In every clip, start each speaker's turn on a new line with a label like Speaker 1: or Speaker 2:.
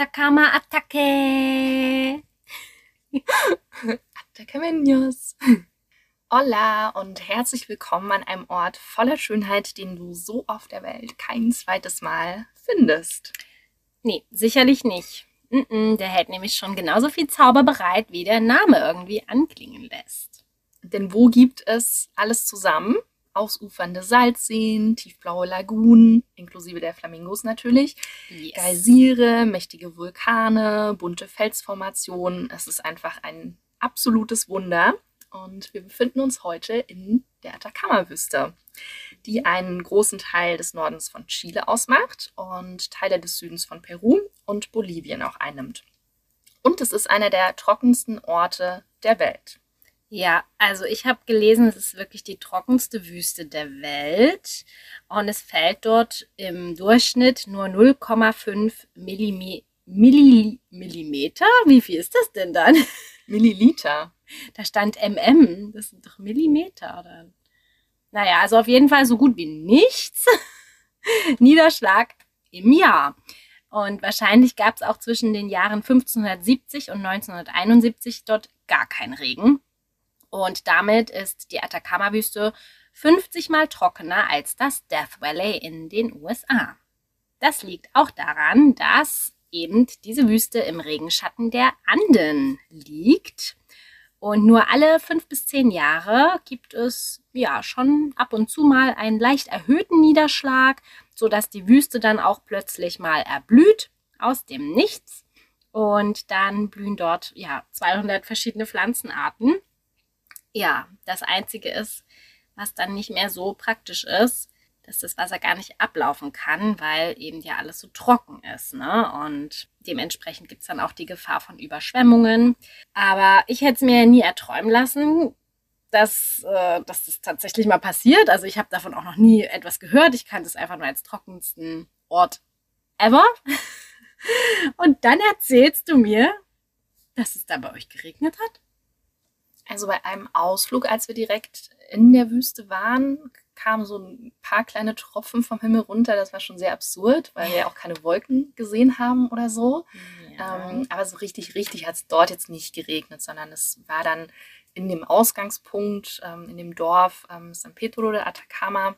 Speaker 1: Atacama-Attacke.
Speaker 2: Atacamenos. Hola und herzlich willkommen an einem Ort voller Schönheit, den du so auf der Welt kein zweites Mal findest.
Speaker 1: Nee, sicherlich nicht. der hält nämlich schon genauso viel Zauber bereit, wie der Name irgendwie anklingen lässt.
Speaker 2: Denn wo gibt es alles zusammen? Ausufernde Salzseen, tiefblaue Lagunen, inklusive der Flamingos natürlich, yes. Geysire, mächtige Vulkane, bunte Felsformationen. Es ist einfach ein absolutes Wunder. Und wir befinden uns heute in der Atacama-Wüste, die einen großen Teil des Nordens von Chile ausmacht und Teile des Südens von Peru und Bolivien auch einnimmt. Und es ist einer der trockensten Orte der Welt.
Speaker 1: Ja, also ich habe gelesen, es ist wirklich die trockenste Wüste der Welt und es fällt dort im Durchschnitt nur 0,5 Millim Milli Millimeter. Wie viel ist das denn dann?
Speaker 2: Milliliter.
Speaker 1: Da stand MM, das sind doch Millimeter oder? Naja, also auf jeden Fall so gut wie nichts Niederschlag im Jahr. Und wahrscheinlich gab es auch zwischen den Jahren 1570 und 1971 dort gar keinen Regen. Und damit ist die Atacama-Wüste 50 mal trockener als das Death Valley in den USA. Das liegt auch daran, dass eben diese Wüste im Regenschatten der Anden liegt. Und nur alle fünf bis zehn Jahre gibt es ja schon ab und zu mal einen leicht erhöhten Niederschlag, sodass die Wüste dann auch plötzlich mal erblüht aus dem Nichts. Und dann blühen dort ja 200 verschiedene Pflanzenarten ja, das Einzige ist, was dann nicht mehr so praktisch ist, dass das Wasser gar nicht ablaufen kann, weil eben ja alles so trocken ist. Ne? Und dementsprechend gibt es dann auch die Gefahr von Überschwemmungen. Aber ich hätte es mir nie erträumen lassen, dass, äh, dass das tatsächlich mal passiert. Also ich habe davon auch noch nie etwas gehört. Ich kannte es einfach nur als trockensten Ort ever. Und dann erzählst du mir, dass es da bei euch geregnet hat?
Speaker 2: Also bei einem Ausflug, als wir direkt in der Wüste waren, kamen so ein paar kleine Tropfen vom Himmel runter. Das war schon sehr absurd, weil wir ja auch keine Wolken gesehen haben oder so. Ja. Ähm, aber so richtig, richtig hat es dort jetzt nicht geregnet, sondern es war dann in dem Ausgangspunkt, ähm, in dem Dorf ähm, San Pedro de Atacama,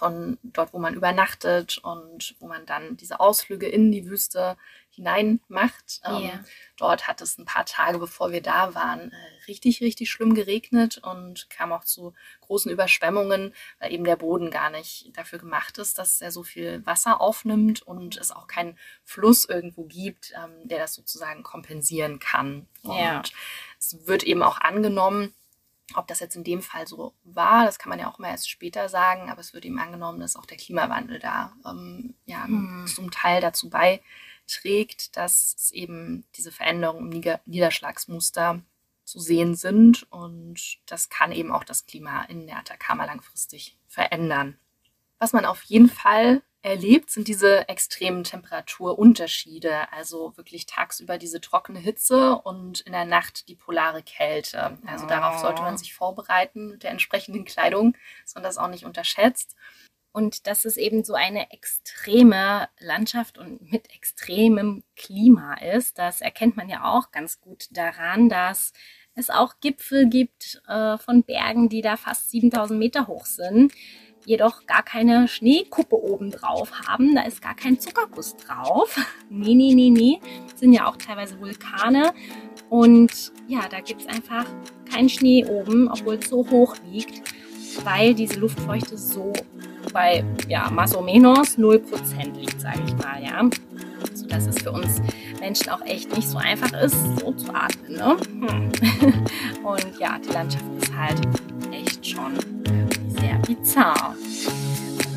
Speaker 2: von dort, wo man übernachtet und wo man dann diese Ausflüge in die Wüste hinein macht. Ähm, yeah. Dort hat es ein paar Tage, bevor wir da waren, äh, richtig, richtig schlimm geregnet und kam auch zu großen Überschwemmungen, weil eben der Boden gar nicht dafür gemacht ist, dass er so viel Wasser aufnimmt und es auch keinen Fluss irgendwo gibt, ähm, der das sozusagen kompensieren kann. Yeah. Und es wird eben auch angenommen, ob das jetzt in dem Fall so war, das kann man ja auch immer erst später sagen, aber es wird eben angenommen, dass auch der Klimawandel da ähm, ja, hm. zum Teil dazu bei trägt, dass eben diese Veränderungen im Niederschlagsmuster zu sehen sind und das kann eben auch das Klima in der Atacama langfristig verändern. Was man auf jeden Fall erlebt, sind diese extremen Temperaturunterschiede. Also wirklich tagsüber diese trockene Hitze und in der Nacht die polare Kälte. Also darauf sollte man sich vorbereiten mit der entsprechenden Kleidung, sondern das auch nicht unterschätzt.
Speaker 1: Und dass es eben so eine extreme Landschaft und mit extremem Klima ist, das erkennt man ja auch ganz gut daran, dass es auch Gipfel gibt äh, von Bergen, die da fast 7000 Meter hoch sind, jedoch gar keine Schneekuppe oben drauf haben. Da ist gar kein Zuckerguss drauf. nee, nee, nee, nee. Das sind ja auch teilweise Vulkane. Und ja, da gibt es einfach keinen Schnee oben, obwohl es so hoch liegt, weil diese Luftfeuchte so bei ja, más o menos 0% liegt, sage ich mal, ja. Sodass es für uns Menschen auch echt nicht so einfach ist, so zu atmen. Ne? Hm. Und ja, die Landschaft ist halt echt schon bizarr.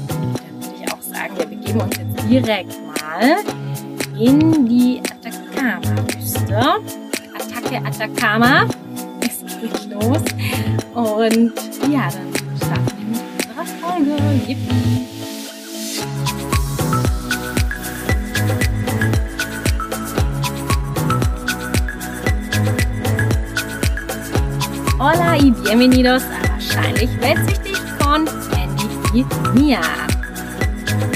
Speaker 1: Dann würde ich auch sagen, wir begeben uns jetzt direkt mal in die Atacama-Wüste. Attacke Atacama. Es geht los. Und ja, dann Folge. Yippie. Hola y bienvenidos a Wahrscheinlich Weltsichtig von Andy Mia.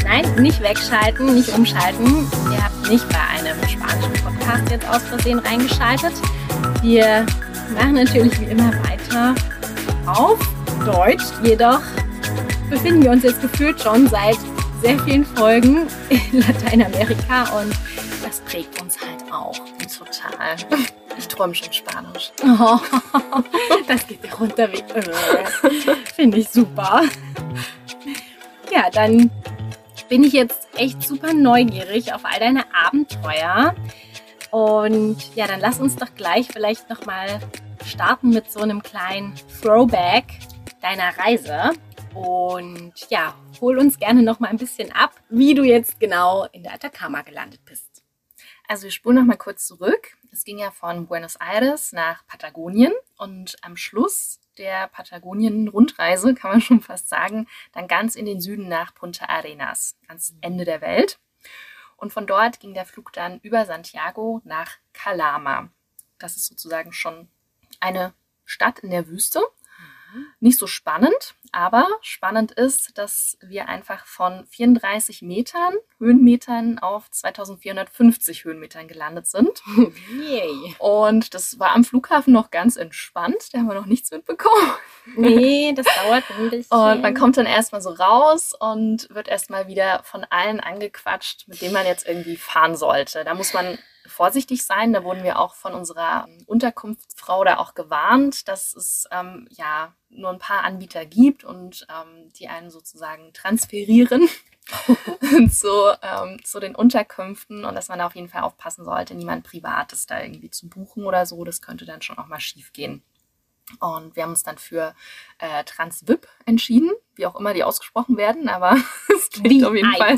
Speaker 1: Nein, nicht wegschalten, nicht umschalten. Ihr habt nicht bei einem Spaß Podcast jetzt aus Versehen reingeschaltet. Wir machen natürlich wie immer weiter auf Deutsch, jedoch befinden wir uns jetzt gefühlt schon seit sehr vielen Folgen in Lateinamerika und das prägt uns halt auch.
Speaker 2: Total. Ich träume schon Spanisch.
Speaker 1: Oh, das geht dir runter wie Finde ich super. Ja, dann bin ich jetzt echt super neugierig auf all deine Abenteuer. Und ja, dann lass uns doch gleich vielleicht nochmal starten mit so einem kleinen Throwback deiner Reise. Und ja, hol uns gerne nochmal ein bisschen ab, wie du jetzt genau in der Atacama gelandet bist.
Speaker 2: Also wir spulen nochmal kurz zurück. Es ging ja von Buenos Aires nach Patagonien und am Schluss der Patagonien-Rundreise, kann man schon fast sagen, dann ganz in den Süden nach Punta Arenas, ans Ende der Welt. Und von dort ging der Flug dann über Santiago nach Calama. Das ist sozusagen schon eine Stadt in der Wüste. Nicht so spannend, aber spannend ist, dass wir einfach von 34 Metern, Höhenmetern auf 2450 Höhenmetern gelandet sind. Yay. Und das war am Flughafen noch ganz entspannt. Da haben wir noch nichts mitbekommen.
Speaker 1: Nee, das dauert ein bisschen.
Speaker 2: Und man kommt dann erstmal so raus und wird erstmal wieder von allen angequatscht, mit denen man jetzt irgendwie fahren sollte. Da muss man vorsichtig sein. Da wurden wir auch von unserer Unterkunftsfrau da auch gewarnt, dass es ähm, ja nur ein paar Anbieter gibt und ähm, die einen sozusagen transferieren zu, ähm, zu den Unterkünften und dass man da auf jeden Fall aufpassen sollte, niemand Privates da irgendwie zu buchen oder so. Das könnte dann schon auch mal schief gehen. Und wir haben uns dann für äh, Transvip entschieden, wie auch immer die ausgesprochen werden, aber es klingt auf jeden Fall.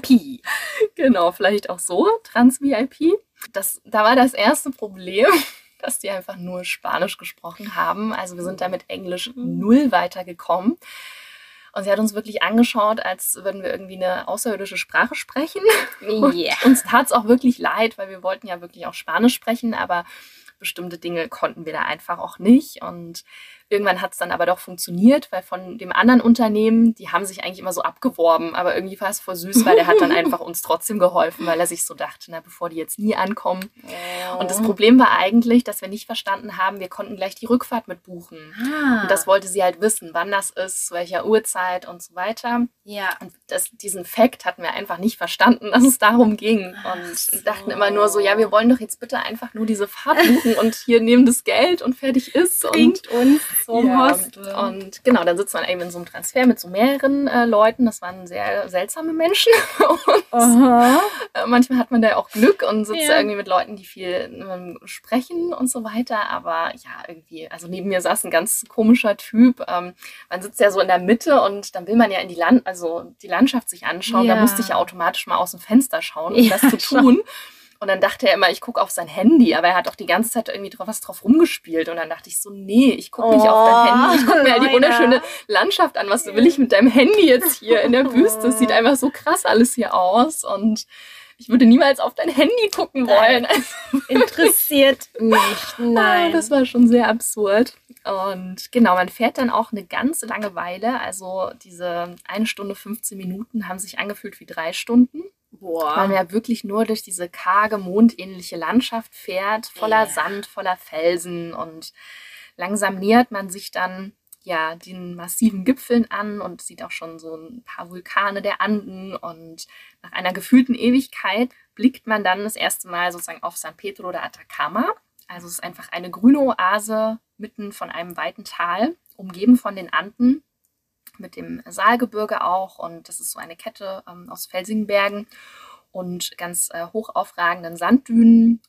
Speaker 2: Genau, vielleicht auch so, Trans-VIP. Das, da war das erste Problem, dass die einfach nur Spanisch gesprochen haben. Also wir sind da mit Englisch mhm. null weitergekommen. Und sie hat uns wirklich angeschaut, als würden wir irgendwie eine außerirdische Sprache sprechen. Yeah. uns tat es auch wirklich leid, weil wir wollten ja wirklich auch Spanisch sprechen, aber bestimmte Dinge konnten wir da einfach auch nicht. Und Irgendwann hat es dann aber doch funktioniert, weil von dem anderen Unternehmen, die haben sich eigentlich immer so abgeworben, aber irgendwie war es voll süß, weil der hat dann einfach uns trotzdem geholfen, weil er sich so dachte, na, bevor die jetzt nie ankommen. Oh. Und das Problem war eigentlich, dass wir nicht verstanden haben, wir konnten gleich die Rückfahrt mit buchen. Ah. Und das wollte sie halt wissen, wann das ist, zu welcher Uhrzeit und so weiter. Ja. Und das, diesen Fakt hatten wir einfach nicht verstanden, dass es darum ging. Und so. dachten immer nur so, ja, wir wollen doch jetzt bitte einfach nur diese Fahrt buchen und hier nehmen das Geld und fertig ist.
Speaker 1: Bringt und uns so
Speaker 2: ja, Hostel. Und genau, dann sitzt man eben in so einem Transfer mit so mehreren äh, Leuten. Das waren sehr seltsame Menschen. und, äh, manchmal hat man da auch Glück und sitzt ja. irgendwie mit Leuten, die viel ähm, sprechen und so weiter. Aber ja, irgendwie, also neben mir saß ein ganz komischer Typ. Ähm, man sitzt ja so in der Mitte und dann will man ja in die Land, also die Landschaft sich anschauen. Ja. Da musste ich ja automatisch mal aus dem Fenster schauen, um das zu tun. Schon. Und dann dachte er immer, ich gucke auf sein Handy, aber er hat auch die ganze Zeit irgendwie drauf, was drauf rumgespielt. Und dann dachte ich so, nee, ich gucke nicht oh, auf dein Handy, ich gucke mir halt die wunderschöne Landschaft an. Was will ich mit deinem Handy jetzt hier in der Wüste? Es sieht einfach so krass alles hier aus. Und ich würde niemals auf dein Handy gucken wollen.
Speaker 1: Interessiert mich, nein.
Speaker 2: Ah, das war schon sehr absurd. Und genau, man fährt dann auch eine ganze lange Weile. Also diese eine Stunde 15 Minuten haben sich angefühlt wie drei Stunden. Boah. Weil man ja wirklich nur durch diese karge, mondähnliche Landschaft fährt, voller yeah. Sand, voller Felsen und langsam nähert man sich dann ja den massiven Gipfeln an und sieht auch schon so ein paar Vulkane der Anden und nach einer gefühlten Ewigkeit blickt man dann das erste Mal sozusagen auf San Pedro de Atacama. Also es ist einfach eine grüne Oase mitten von einem weiten Tal, umgeben von den Anden mit dem Saalgebirge auch. Und das ist so eine Kette ähm, aus felsigen Bergen und ganz äh, hoch Sanddünen.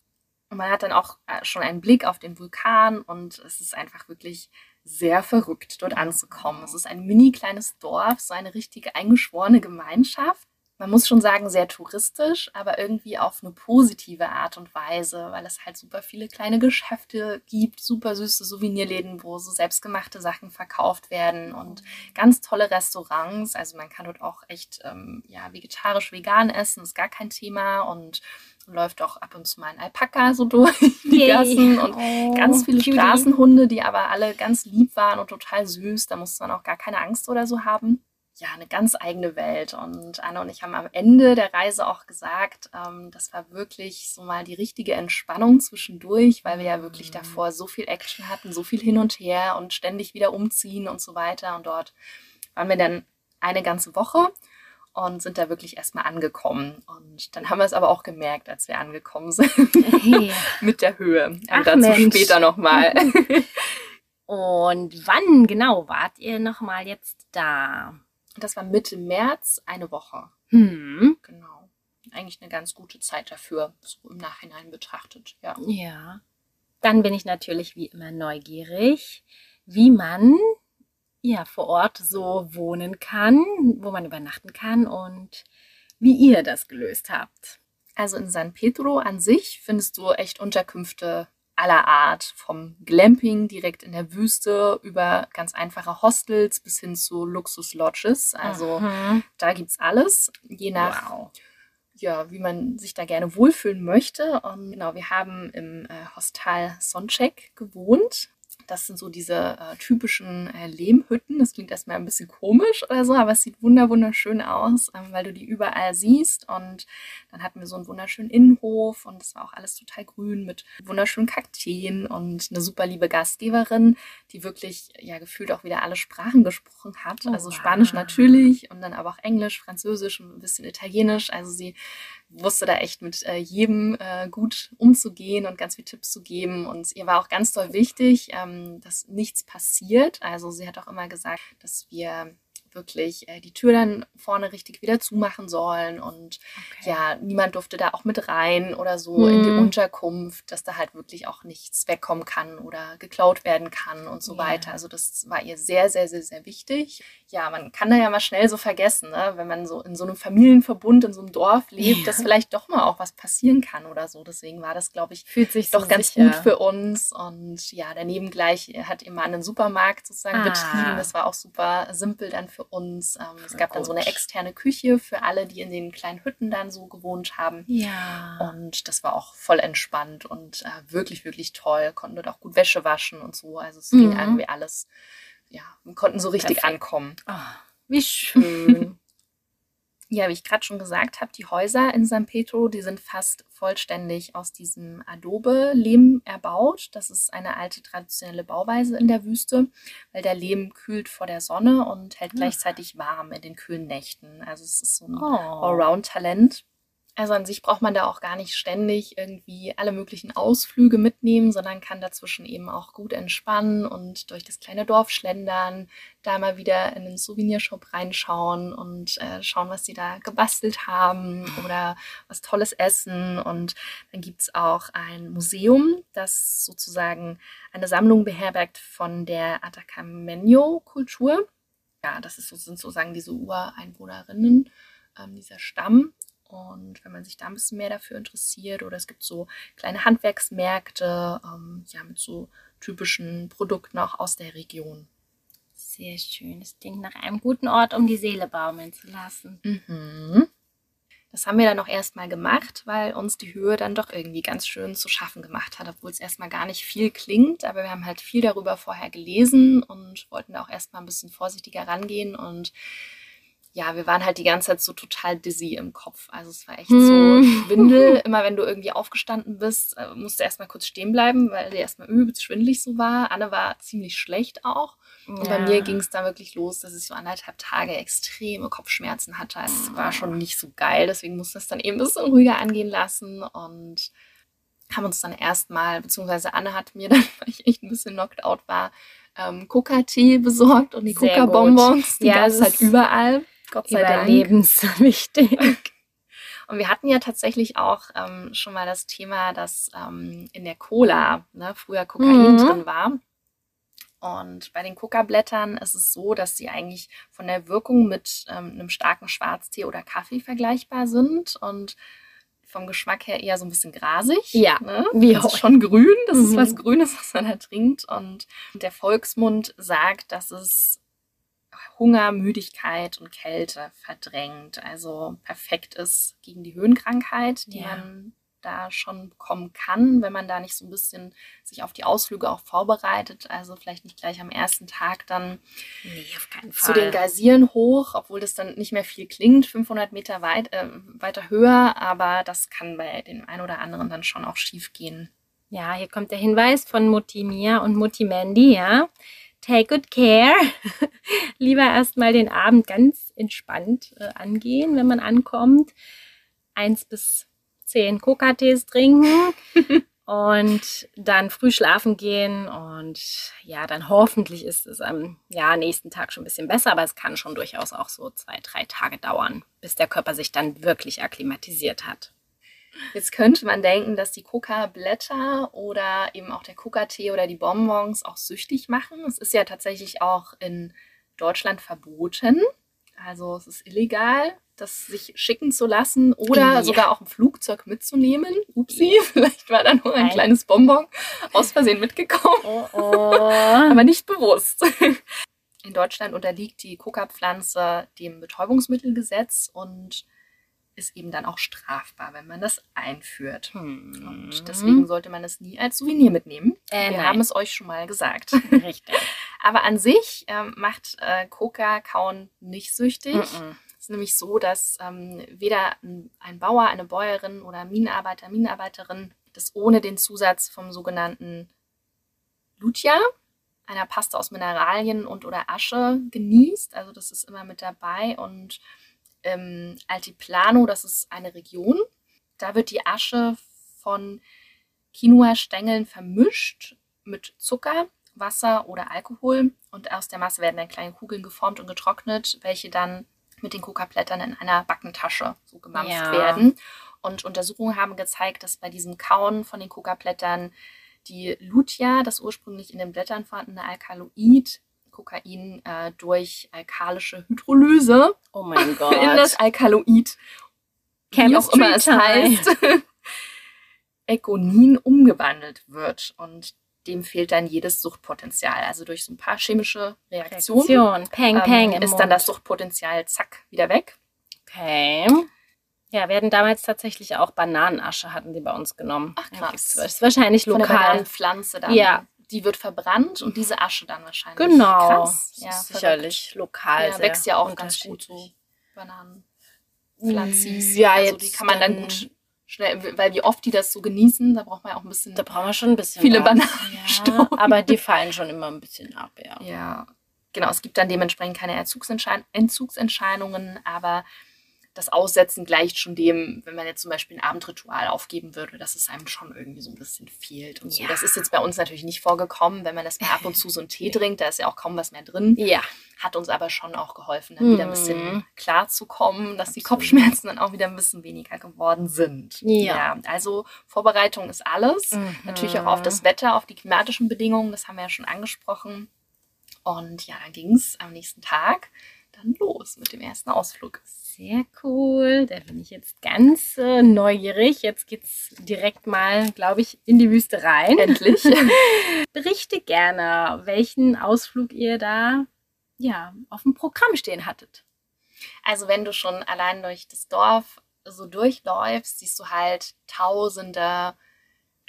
Speaker 2: Und man hat dann auch äh, schon einen Blick auf den Vulkan und es ist einfach wirklich sehr verrückt, dort anzukommen. Es ist ein mini kleines Dorf, so eine richtige eingeschworene Gemeinschaft man muss schon sagen, sehr touristisch, aber irgendwie auf eine positive Art und Weise, weil es halt super viele kleine Geschäfte gibt, super süße Souvenirläden, wo so selbstgemachte Sachen verkauft werden und ganz tolle Restaurants. Also man kann dort auch echt ähm, ja, vegetarisch, vegan essen, ist gar kein Thema und läuft auch ab und zu mal ein Alpaka so durch die. Gassen und oh, ganz viele cutie. Straßenhunde, die aber alle ganz lieb waren und total süß. Da musste man auch gar keine Angst oder so haben. Ja, eine ganz eigene Welt. Und Anne und ich haben am Ende der Reise auch gesagt, ähm, das war wirklich so mal die richtige Entspannung zwischendurch, weil wir ja wirklich
Speaker 1: Mhm.
Speaker 2: davor so viel Action hatten, so viel hin und her und ständig wieder umziehen und so weiter. Und dort waren wir dann eine ganze Woche und sind da wirklich erstmal angekommen. Und dann haben wir es aber auch gemerkt, als wir angekommen sind,
Speaker 1: Ja.
Speaker 2: mit der Höhe.
Speaker 1: Ach,
Speaker 2: Aber dazu
Speaker 1: Mensch.
Speaker 2: später nochmal.
Speaker 1: Und wann genau wart ihr nochmal jetzt da?
Speaker 2: Das war Mitte März, eine Woche.
Speaker 1: Hm.
Speaker 2: Genau. Eigentlich eine ganz gute Zeit dafür, so im Nachhinein betrachtet. Ja.
Speaker 1: Ja. Dann bin ich natürlich wie immer neugierig, wie man ja vor Ort so wohnen kann, wo man übernachten kann und wie ihr das gelöst habt.
Speaker 2: Also in San Pedro an sich findest du echt Unterkünfte aller Art. Vom Glamping direkt in der Wüste über ganz einfache Hostels bis hin zu Luxus-Lodges. Also
Speaker 1: Mhm.
Speaker 2: da gibt's alles, je nach
Speaker 1: wow.
Speaker 2: ja, wie man sich da gerne wohlfühlen möchte. Und genau, wir haben im äh, Hostal Sonchek gewohnt. Das sind so diese äh, typischen äh, Lehmhütten. Das klingt erstmal ein bisschen komisch oder so, aber es sieht wunder wunderschön aus, ähm, weil du die überall siehst. Und dann hatten wir so einen wunderschönen Innenhof und es war auch alles total grün mit wunderschönen Kakteen und eine super liebe Gastgeberin, die wirklich ja gefühlt auch wieder alle Sprachen gesprochen hat.
Speaker 1: Oh,
Speaker 2: also Spanisch natürlich und dann aber auch Englisch, Französisch und ein bisschen Italienisch. Also sie wusste da echt mit äh, jedem äh, gut umzugehen und ganz viele Tipps zu geben. Und ihr war auch ganz doll wichtig, ähm, dass nichts passiert. Also sie hat auch immer gesagt, dass wir wirklich äh, die Tür dann vorne richtig wieder zumachen sollen und
Speaker 1: Okay.
Speaker 2: ja, niemand durfte da auch mit rein oder so in die
Speaker 1: Hm.
Speaker 2: Unterkunft, dass da halt wirklich auch nichts wegkommen kann oder geklaut werden kann und so
Speaker 1: Ja.
Speaker 2: weiter. Also das war ihr sehr, sehr, sehr, sehr wichtig. Ja, man kann da ja mal schnell so vergessen, ne? wenn man so in so einem Familienverbund, in so einem Dorf lebt,
Speaker 1: Ja.
Speaker 2: dass vielleicht doch mal auch was passieren kann oder so. Deswegen war das, glaube ich,
Speaker 1: Fühlt sich
Speaker 2: doch
Speaker 1: so
Speaker 2: ganz
Speaker 1: sicher.
Speaker 2: gut für uns. Und ja, daneben gleich hat ihr Mann einen Supermarkt sozusagen
Speaker 1: Ah.
Speaker 2: betrieben. Das war auch super simpel dann für uns. Ähm, es
Speaker 1: Voll
Speaker 2: gab dann so eine
Speaker 1: gut.
Speaker 2: externe Küche für alle, die in den kleinen Hütten dann so gewohnt haben.
Speaker 1: Ja.
Speaker 2: Und das war auch voll entspannt und äh, wirklich, wirklich toll. Konnten dort auch gut Wäsche waschen und so. Also es ging
Speaker 1: Mhm.
Speaker 2: irgendwie alles, ja, wir konnten so richtig
Speaker 1: Perfekt.
Speaker 2: ankommen.
Speaker 1: Oh, wie schön.
Speaker 2: Ja, wie ich gerade schon gesagt habe, die Häuser in San Pedro, die sind fast vollständig aus diesem Adobe-Lehm erbaut. Das ist eine alte traditionelle Bauweise in der Wüste, weil der Lehm kühlt vor der Sonne und hält
Speaker 1: Ah.
Speaker 2: gleichzeitig warm in den kühlen Nächten. Also es ist so ein
Speaker 1: oh.
Speaker 2: Allround-Talent. Also an sich braucht man da auch gar nicht ständig irgendwie alle möglichen Ausflüge mitnehmen, sondern kann dazwischen eben auch gut entspannen und durch das kleine Dorf schlendern, da mal wieder in den Souvenirshop reinschauen und äh, schauen, was sie da gebastelt haben oder was Tolles essen. Und dann gibt's auch ein Museum, das sozusagen eine Sammlung beherbergt von der Atacamenyo-Kultur. Ja, das ist, sind sozusagen diese Ureinwohnerinnen, ähm, dieser Stamm. Und wenn man sich da ein bisschen mehr dafür interessiert, oder es gibt so kleine Handwerksmärkte, ähm, ja, mit so typischen Produkten auch aus der Region.
Speaker 1: Sehr schön. Das klingt nach einem guten Ort, um die Seele baumeln zu lassen.
Speaker 2: Mhm. Das haben wir dann auch erstmal gemacht, weil uns die Höhe dann doch irgendwie ganz schön zu schaffen gemacht hat, obwohl es erstmal gar nicht viel klingt. Aber wir haben halt viel darüber vorher gelesen und wollten da auch erstmal ein bisschen vorsichtiger rangehen. Und ja, wir waren halt die ganze Zeit so total dizzy im Kopf. Also es war echt so
Speaker 1: Hm.
Speaker 2: Schwindel. Immer wenn du irgendwie aufgestanden bist, äh, musst du erstmal kurz stehen bleiben, weil dir erstmal übelst schwindelig so war. Anne war ziemlich schlecht auch. Und bei mir ging es da wirklich los, dass ich so anderthalb Tage extreme Kopfschmerzen hatte. Es war schon nicht so geil, deswegen musste es dann eben ein bisschen ruhiger angehen lassen und haben uns dann erstmal, beziehungsweise Anne hat mir dann, weil ich echt ein bisschen knocked out war, ähm, Coca-Tee besorgt und die Coca-Bonbons, die
Speaker 1: Ja,
Speaker 2: gab es halt überall. Gott sei Dank.
Speaker 1: Überlebenswichtig.
Speaker 2: Und wir hatten ja tatsächlich auch ähm, schon mal das Thema, dass ähm, in der Cola ne, früher Kokain
Speaker 1: Mhm.
Speaker 2: drin war. Und bei den Coca-Blättern ist es so, dass sie eigentlich von der Wirkung mit ähm, einem starken Schwarztee oder Kaffee vergleichbar sind und vom Geschmack her eher so ein bisschen grasig.
Speaker 1: Ja,
Speaker 2: ne?
Speaker 1: wie
Speaker 2: ist schon grün, das ist
Speaker 1: Mhm.
Speaker 2: was Grünes, was man da trinkt. Und der Volksmund sagt, dass es Hunger, Müdigkeit und Kälte verdrängt. Also perfekt ist gegen die Höhenkrankheit, die
Speaker 1: Ja.
Speaker 2: man da schon kommen kann, wenn man da nicht so ein bisschen sich auf die Ausflüge auch vorbereitet. Also vielleicht nicht gleich am ersten Tag dann
Speaker 1: Nee,
Speaker 2: zu den Geysiren hoch, obwohl das dann nicht mehr viel klingt, 500 Meter weit, äh, weiter höher, aber das kann bei dem einen oder anderen dann schon auch schief gehen.
Speaker 1: Ja, hier kommt der Hinweis von Mutti Mia und Mutti Mandy, ja. Take good care. Lieber erstmal den Abend ganz entspannt äh, angehen, wenn man ankommt. Eins bis zehn Coca-Tees trinken und dann früh schlafen gehen. Und ja, dann hoffentlich ist es am ja, nächsten Tag schon ein bisschen besser, aber es kann schon durchaus auch so zwei, drei Tage dauern, bis der Körper sich dann wirklich akklimatisiert hat.
Speaker 2: Jetzt könnte man denken, dass die Coca-Blätter oder eben auch der Coca-Tee oder die Bonbons auch süchtig machen. Es ist ja tatsächlich auch in Deutschland verboten. Also es ist illegal, das sich schicken zu lassen oder
Speaker 1: Ja.
Speaker 2: sogar auch ein Flugzeug mitzunehmen. Upsi, vielleicht war da nur ein
Speaker 1: Nein.
Speaker 2: kleines Bonbon aus Versehen mitgekommen,
Speaker 1: Oh, oh.
Speaker 2: aber nicht bewusst. In Deutschland unterliegt die Coca-Pflanze dem Betäubungsmittelgesetz und ist eben dann auch strafbar, wenn man das einführt.
Speaker 1: Hm.
Speaker 2: Und deswegen sollte man es nie als Souvenir mitnehmen.
Speaker 1: Äh,
Speaker 2: Wir
Speaker 1: nein.
Speaker 2: haben es euch schon mal gesagt.
Speaker 1: Richtig.
Speaker 2: Aber an sich ähm, macht äh, Coca-Kauen nicht süchtig.
Speaker 1: Mm-mm.
Speaker 2: Es ist nämlich so, dass ähm, weder ein ein Bauer, eine Bäuerin oder Minenarbeiter, Minenarbeiterin das ohne den Zusatz vom sogenannten Lutia, einer Paste aus Mineralien und oder Asche, genießt. Also das ist immer mit dabei. Und ähm, Altiplano, das ist eine Region. Da wird die Asche von Quinoa-Stängeln vermischt mit Zucker, Wasser oder Alkohol. Und aus der Masse werden dann kleine Kugeln geformt und getrocknet, welche dann mit den Coca-Blättern in einer Backentasche so gemampft
Speaker 1: Ja.
Speaker 2: werden. Und Untersuchungen haben gezeigt, dass bei diesem Kauen von den Coca-Blättern die Lutia, das ursprünglich in den Blättern vorhandene Alkaloid, Kokain äh, durch alkalische Hydrolyse
Speaker 1: Oh mein Gott.
Speaker 2: in das Alkaloid, wie auch
Speaker 1: Chemistry
Speaker 2: immer es heißt, Ekonin umgewandelt wird. Und dem fehlt dann jedes Suchtpotenzial. Also durch so ein paar chemische Reaktionen
Speaker 1: Reaktion. Peng,
Speaker 2: ähm,
Speaker 1: peng. im
Speaker 2: ist dann das Suchtpotenzial zack wieder weg.
Speaker 1: Okay. Ja, wir hatten damals tatsächlich auch Bananenasche, hatten die bei uns genommen.
Speaker 2: Ach, krass.
Speaker 1: Das ist wahrscheinlich
Speaker 2: Von der
Speaker 1: lokal.
Speaker 2: Bananenpflanze dann.
Speaker 1: Ja.
Speaker 2: Die wird verbrannt und diese Asche dann wahrscheinlich.
Speaker 1: Genau.
Speaker 2: Krass. Ja,
Speaker 1: ist
Speaker 2: verrückt.
Speaker 1: sicherlich lokal.
Speaker 2: Ja, wächst ja auch ganz gut so. Bananenpflanzis.
Speaker 1: Ja,
Speaker 2: also
Speaker 1: jetzt
Speaker 2: die kann man dann gut schnell, weil wie oft die das so genießen, da braucht man ja auch ein bisschen.
Speaker 1: Da brauchen wir schon ein bisschen.
Speaker 2: Viele
Speaker 1: was.
Speaker 2: Bananenstunden.
Speaker 1: Ja, aber die fallen schon immer ein bisschen ab, ja.
Speaker 2: Ja, genau. Es gibt dann dementsprechend keine Entzugserschein Entzugserscheinungen, aber das Aussetzen gleicht schon dem, wenn man jetzt zum Beispiel ein Abendritual aufgeben würde, dass es einem schon irgendwie so ein bisschen fehlt und so.
Speaker 1: Ja.
Speaker 2: Das ist jetzt bei uns natürlich nicht vorgekommen, wenn man das mal ab und zu so einen Tee trinkt, da ist ja auch kaum was mehr drin.
Speaker 1: Ja.
Speaker 2: Hat uns aber schon auch geholfen, dann wieder ein bisschen
Speaker 1: Mhm.
Speaker 2: klar zu kommen, dass die
Speaker 1: Absolut.
Speaker 2: Kopfschmerzen dann auch wieder ein bisschen weniger geworden sind.
Speaker 1: Ja.
Speaker 2: also Vorbereitung ist alles. Natürlich auch auf das Wetter, auf die klimatischen Bedingungen, das haben wir ja schon angesprochen. Und ja, dann ging es am nächsten Tag dann los mit dem ersten Ausflug.
Speaker 1: Sehr cool. Da bin ich jetzt ganz äh, neugierig. Jetzt geht's direkt mal, glaube ich, in die Wüste rein.
Speaker 2: Endlich.
Speaker 1: Berichte gerne, welchen Ausflug ihr da ja auf dem Programm stehen hattet.
Speaker 2: Also wenn du schon allein durch das Dorf so durchläufst, siehst du halt tausende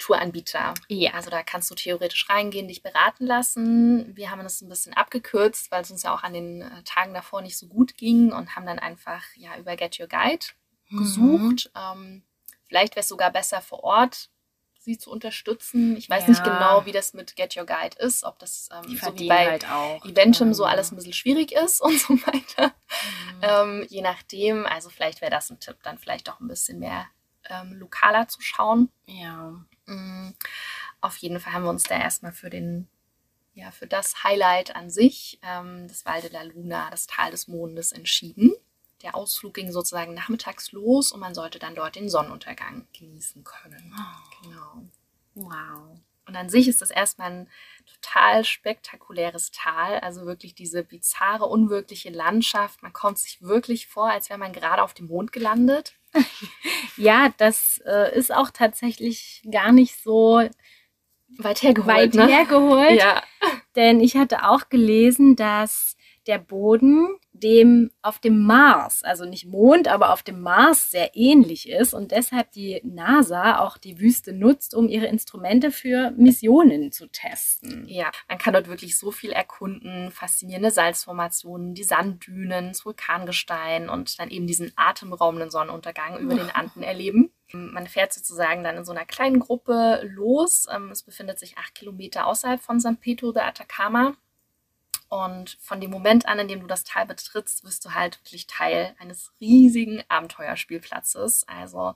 Speaker 2: Touranbieter.
Speaker 1: Ja.
Speaker 2: Also da kannst du theoretisch reingehen, dich beraten lassen. Wir haben das ein bisschen abgekürzt, weil es uns ja auch an den äh, Tagen davor nicht so gut ging und haben dann einfach ja über Get Your Guide
Speaker 1: Mhm.
Speaker 2: gesucht. Ähm, vielleicht wäre es sogar besser vor Ort, sie zu unterstützen. Ich weiß nicht
Speaker 1: Ja.
Speaker 2: genau, wie das mit Get Your Guide ist, ob das ähm, so wie bei
Speaker 1: halt auch.
Speaker 2: Eventum so
Speaker 1: ähm,
Speaker 2: alles ein bisschen schwierig ist und so weiter.
Speaker 1: mhm.
Speaker 2: Ähm, je nachdem, also vielleicht wäre das ein Tipp, dann vielleicht auch ein bisschen mehr ähm, lokaler zu schauen.
Speaker 1: Ja.
Speaker 2: Mm, Auf jeden Fall haben wir uns da erstmal für den, ja, für das Highlight an sich, ähm, das Val de la Luna, das Tal des Mondes, entschieden. Der Ausflug ging sozusagen nachmittags los und man sollte dann dort den Sonnenuntergang genießen können. Genau.
Speaker 1: Wow.
Speaker 2: Und an sich ist das erstmal ein total spektakuläres Tal, also wirklich diese bizarre, unwirkliche Landschaft. Man kommt sich wirklich vor, als wäre man gerade auf dem Mond gelandet.
Speaker 1: Ja, das äh, ist auch tatsächlich gar nicht so
Speaker 2: Weit hergeholt,
Speaker 1: weit
Speaker 2: ne?
Speaker 1: hergeholt.
Speaker 2: Ja.
Speaker 1: Denn ich hatte auch gelesen, dass der Boden dem auf dem Mars, also nicht Mond, aber auf dem Mars sehr ähnlich ist und deshalb die NASA auch die Wüste nutzt, um ihre Instrumente für Missionen zu testen.
Speaker 2: Ja, man kann dort wirklich so viel erkunden, faszinierende Salzformationen, die Sanddünen, das Vulkangestein und dann eben diesen atemberaubenden Sonnenuntergang über den Anden erleben. Man fährt sozusagen dann in so einer kleinen Gruppe los. Ähm, es befindet sich acht Kilometer außerhalb von San Pedro de Atacama. Und von dem Moment an, in dem du das Tal betrittst, wirst du halt wirklich Teil eines riesigen Abenteuerspielplatzes. Also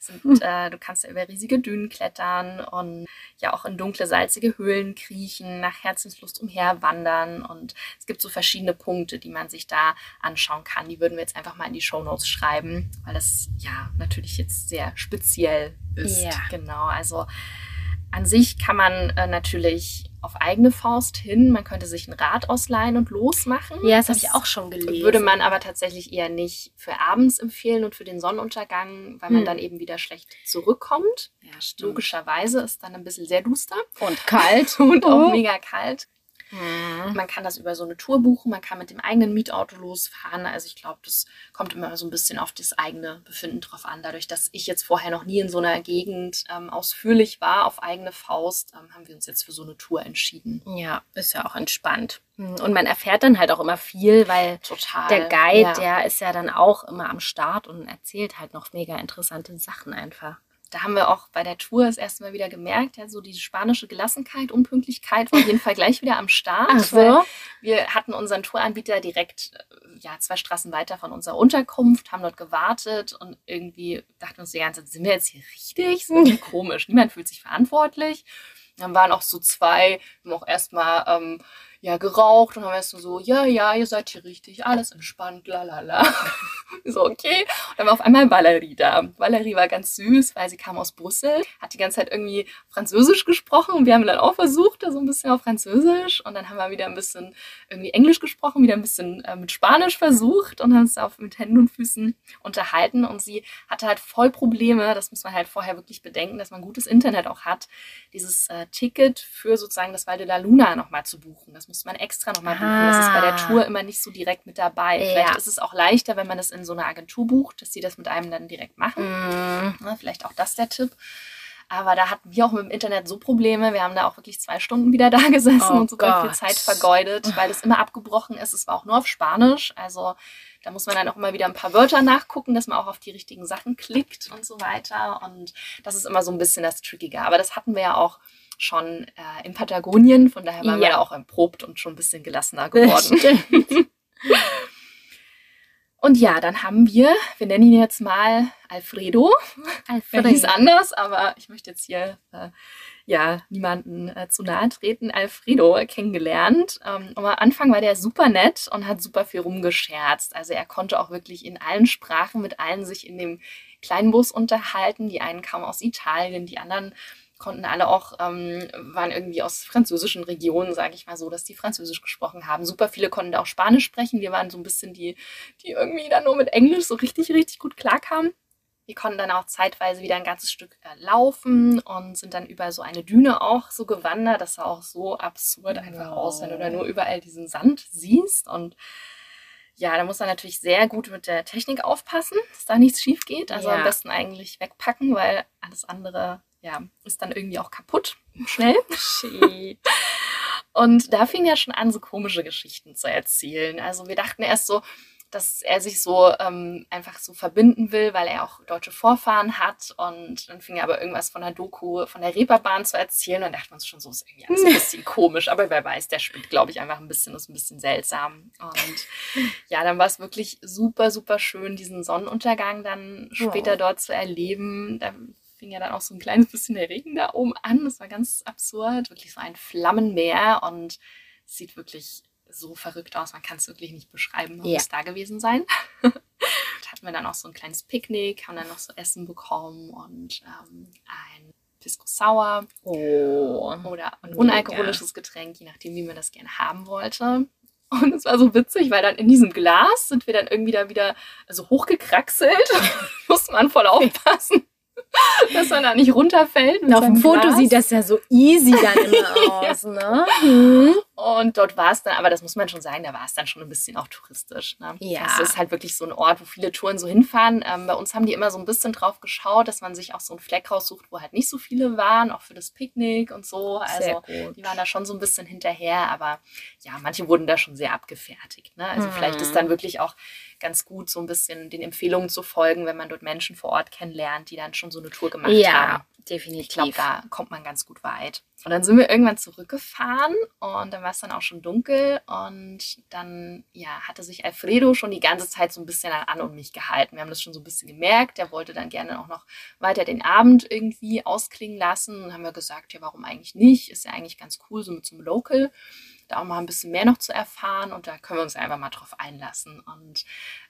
Speaker 2: sind, hm. äh, du kannst ja über riesige Dünen klettern und ja auch in dunkle, salzige Höhlen kriechen, nach Herzenslust umherwandern. Und es gibt so verschiedene Punkte, die man sich da anschauen kann. Die würden wir jetzt einfach mal in die Show Notes schreiben, weil das ja natürlich jetzt sehr speziell ist. Ja. Genau. Also an sich kann man äh, natürlich auf eigene Faust hin. Man könnte sich ein Rad ausleihen und losmachen.
Speaker 1: Ja, das, das habe ich auch schon gelesen.
Speaker 2: Würde man aber tatsächlich eher nicht für abends empfehlen und für den Sonnenuntergang, weil man hm. dann eben wieder schlecht zurückkommt. Ja, stimmt. Logischerweise ist dann ein bisschen sehr duster.
Speaker 1: Und kalt.
Speaker 2: und auch oh. mega kalt. Mhm. Man kann das über so eine Tour buchen, man kann mit dem eigenen Mietauto losfahren. Also ich glaube, das kommt immer so ein bisschen auf das eigene Befinden drauf an. Dadurch, dass ich jetzt vorher noch nie in so einer Gegend ähm, ausführlich war, auf eigene Faust, ähm, haben wir uns jetzt für so eine Tour entschieden.
Speaker 1: Ja, ist ja auch entspannt. Mhm. Und man erfährt dann halt auch immer viel, weil Total, der Guide, ja. der ist ja dann auch immer am Start und erzählt halt noch mega interessante Sachen einfach
Speaker 2: da haben wir auch bei der Tour das erste Mal wieder gemerkt, ja, so diese spanische Gelassenheit, Unpünktlichkeit war auf jeden Fall gleich wieder am Start.
Speaker 1: Ach so.
Speaker 2: Wir hatten unseren Touranbieter direkt äh, ja, zwei Straßen weiter von unserer Unterkunft, haben dort gewartet und irgendwie dachten wir uns die ganze Zeit, sind wir jetzt hier richtig? Das ist irgendwie komisch. Niemand fühlt sich verantwortlich. Dann waren auch so zwei, haben auch erstmal ähm, ja, geraucht und dann warst du so, ja, ja, ihr seid hier richtig, alles entspannt, la la la. so, okay. Und dann war auf einmal Valerie da. Valerie war ganz süß, weil sie kam aus Brüssel, hat die ganze Zeit irgendwie Französisch gesprochen und wir haben dann auch versucht, so ein bisschen auf Französisch und dann haben wir wieder ein bisschen irgendwie Englisch gesprochen, wieder ein bisschen äh, mit Spanisch versucht und haben uns auf mit Händen und Füßen unterhalten und sie hatte halt voll Probleme, das muss man halt vorher wirklich bedenken, dass man gutes Internet auch hat, dieses äh, Ticket für sozusagen das Val de la Luna nochmal zu buchen. Das muss man extra nochmal buchen. Das ist bei der Tour immer nicht so direkt mit dabei. Ja. Vielleicht ist es auch leichter, wenn man das in so einer Agentur bucht, dass sie das mit einem dann direkt machen. Mm. Ja, vielleicht auch das der Tipp. Aber da hatten wir auch mit dem Internet so Probleme. Wir haben da auch wirklich zwei Stunden wieder da gesessen oh und Gott. viel Zeit vergeudet, weil es immer abgebrochen ist. Es war auch nur auf Spanisch. Also da muss man dann auch immer wieder ein paar Wörter nachgucken, dass man auch auf die richtigen Sachen klickt und so weiter. Und das ist immer so ein bisschen das Trickige. Aber das hatten wir ja auch schon äh, in Patagonien. Von daher waren ja. wir da auch erprobt und schon ein bisschen gelassener geworden. und ja, dann haben wir, wir nennen ihn jetzt mal Alfredo. Alfredo. ist anders, aber ich möchte jetzt hier äh, ja niemanden äh, zu nahe treten. Alfredo kennengelernt. Ähm, am Anfang war der super nett und hat super viel rumgescherzt. Also er konnte auch wirklich in allen Sprachen mit allen sich in dem kleinen Bus unterhalten. Die einen kamen aus Italien, die anderen konnten alle auch, ähm, waren irgendwie aus französischen Regionen, sage ich mal so, dass die Französisch gesprochen haben. Super viele konnten da auch Spanisch sprechen. Wir waren so ein bisschen die, die irgendwie dann nur mit Englisch so richtig, richtig gut klarkamen. Wir konnten dann auch zeitweise wieder ein ganzes Stück äh, laufen und sind dann über so eine Düne auch so gewandert. Das sah auch so absurd einfach wow. aus, wenn du da nur überall diesen Sand siehst. Und ja, da muss man natürlich sehr gut mit der Technik aufpassen, dass da nichts schief geht. Also ja. am besten eigentlich wegpacken, weil alles andere ja, ist dann irgendwie auch kaputt. Schnell. Shit. Und da fing er schon an, so komische Geschichten zu erzählen. Also wir dachten erst so, dass er sich so ähm, einfach so verbinden will, weil er auch deutsche Vorfahren hat. Und dann fing er aber irgendwas von der Doku, von der Reeperbahn zu erzählen. Und dachten wir uns schon so, ist irgendwie alles ein bisschen komisch. Aber wer weiß, der spielt, glaube ich, einfach ein bisschen, ist ein bisschen seltsam. Und ja, dann war es wirklich super, super schön, diesen Sonnenuntergang dann später oh. dort zu erleben. Da fing ja dann auch so ein kleines bisschen der Regen da oben an. Das war ganz absurd. Wirklich so ein Flammenmeer und es sieht wirklich so verrückt aus. Man kann es wirklich nicht beschreiben. Man ja. muss da gewesen sein. da hatten wir dann auch so ein kleines Picknick, haben dann noch so Essen bekommen und ähm, ein Pisco Sour oh, oder ein unalkoholisches Getränk, je nachdem, wie man das gerne haben wollte. Und es war so witzig, weil dann in diesem Glas sind wir dann irgendwie da wieder so hochgekraxelt. Muss man voll aufpassen. dass man da nicht runterfällt.
Speaker 1: auf dem Foto Glas. sieht das ja so easy dann immer aus, ne?
Speaker 2: Mhm. Und dort war es dann, aber das muss man schon sagen, da war es dann schon ein bisschen auch touristisch. Ne?
Speaker 1: Ja.
Speaker 2: Das ist halt wirklich so ein Ort, wo viele Touren so hinfahren. Ähm, bei uns haben die immer so ein bisschen drauf geschaut, dass man sich auch so einen Fleck raussucht, wo halt nicht so viele waren, auch für das Picknick und so. Also
Speaker 1: Sehr gut.
Speaker 2: die waren da schon so ein bisschen hinterher, aber ja, manche wurden da schon sehr abgefertigt. Ne? Also
Speaker 1: Mhm.
Speaker 2: vielleicht ist dann wirklich auch ganz gut, so ein bisschen den Empfehlungen zu folgen, wenn man dort Menschen vor Ort kennenlernt, die dann schon so eine Tour gemacht haben.
Speaker 1: Ja,
Speaker 2: Ich glaube,
Speaker 1: definitiv.
Speaker 2: da kommt man ganz gut weit. Und dann sind wir irgendwann zurückgefahren und dann war es dann auch schon dunkel und dann ja, hatte sich Alfredo schon die ganze Zeit so ein bisschen an und mich gehalten. Wir haben das schon so ein bisschen gemerkt. Der wollte dann gerne auch noch weiter den Abend irgendwie ausklingen lassen. Und haben wir gesagt, ja, warum eigentlich nicht? Ist ja eigentlich ganz cool, so mit so einem Local da auch mal ein bisschen mehr noch zu erfahren und da können wir uns einfach mal drauf einlassen. Und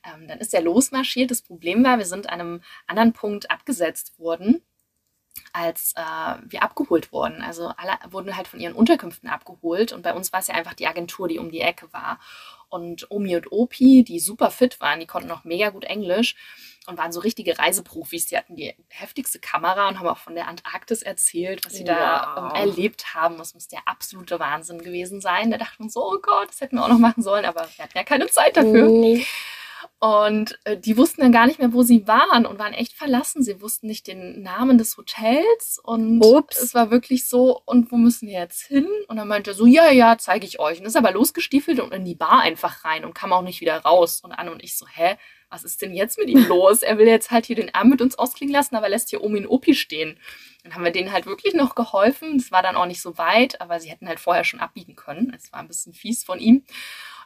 Speaker 2: ähm, dann ist er losmarschiert. Das Problem war, wir sind an einem anderen Punkt abgesetzt worden als äh, wir abgeholt wurden. Also alle wurden halt von ihren Unterkünften abgeholt und bei uns war es ja einfach die Agentur, die um die Ecke war. Und Omi und Opi, die super fit waren, die konnten auch mega gut Englisch und waren so richtige Reiseprofis. Die hatten die heftigste Kamera und haben auch von der Antarktis erzählt, was sie da
Speaker 1: Wow.
Speaker 2: ähm, erlebt haben. Das muss der absolute Wahnsinn gewesen sein. Da dachten wir so, oh Gott, das hätten wir auch noch machen sollen, aber wir hatten ja keine Zeit dafür.
Speaker 1: Nee.
Speaker 2: Und äh, die wussten dann gar nicht mehr, wo sie waren und waren echt verlassen. Sie wussten nicht den Namen des Hotels und
Speaker 1: Ups.
Speaker 2: es war wirklich so, und wo müssen wir jetzt hin? Und dann meinte er so, ja, ja, zeige ich euch. Und ist aber losgestiefelt und in die Bar einfach rein und kam auch nicht wieder raus. Und Anne und ich so, hä, was ist denn jetzt mit ihm los? Er will jetzt halt hier den Abend mit uns ausklingen lassen, aber lässt hier Omi und Opi stehen. Dann haben wir denen halt wirklich noch geholfen. Es war dann auch nicht so weit, aber sie hätten halt vorher schon abbiegen können. Es war ein bisschen fies von ihm.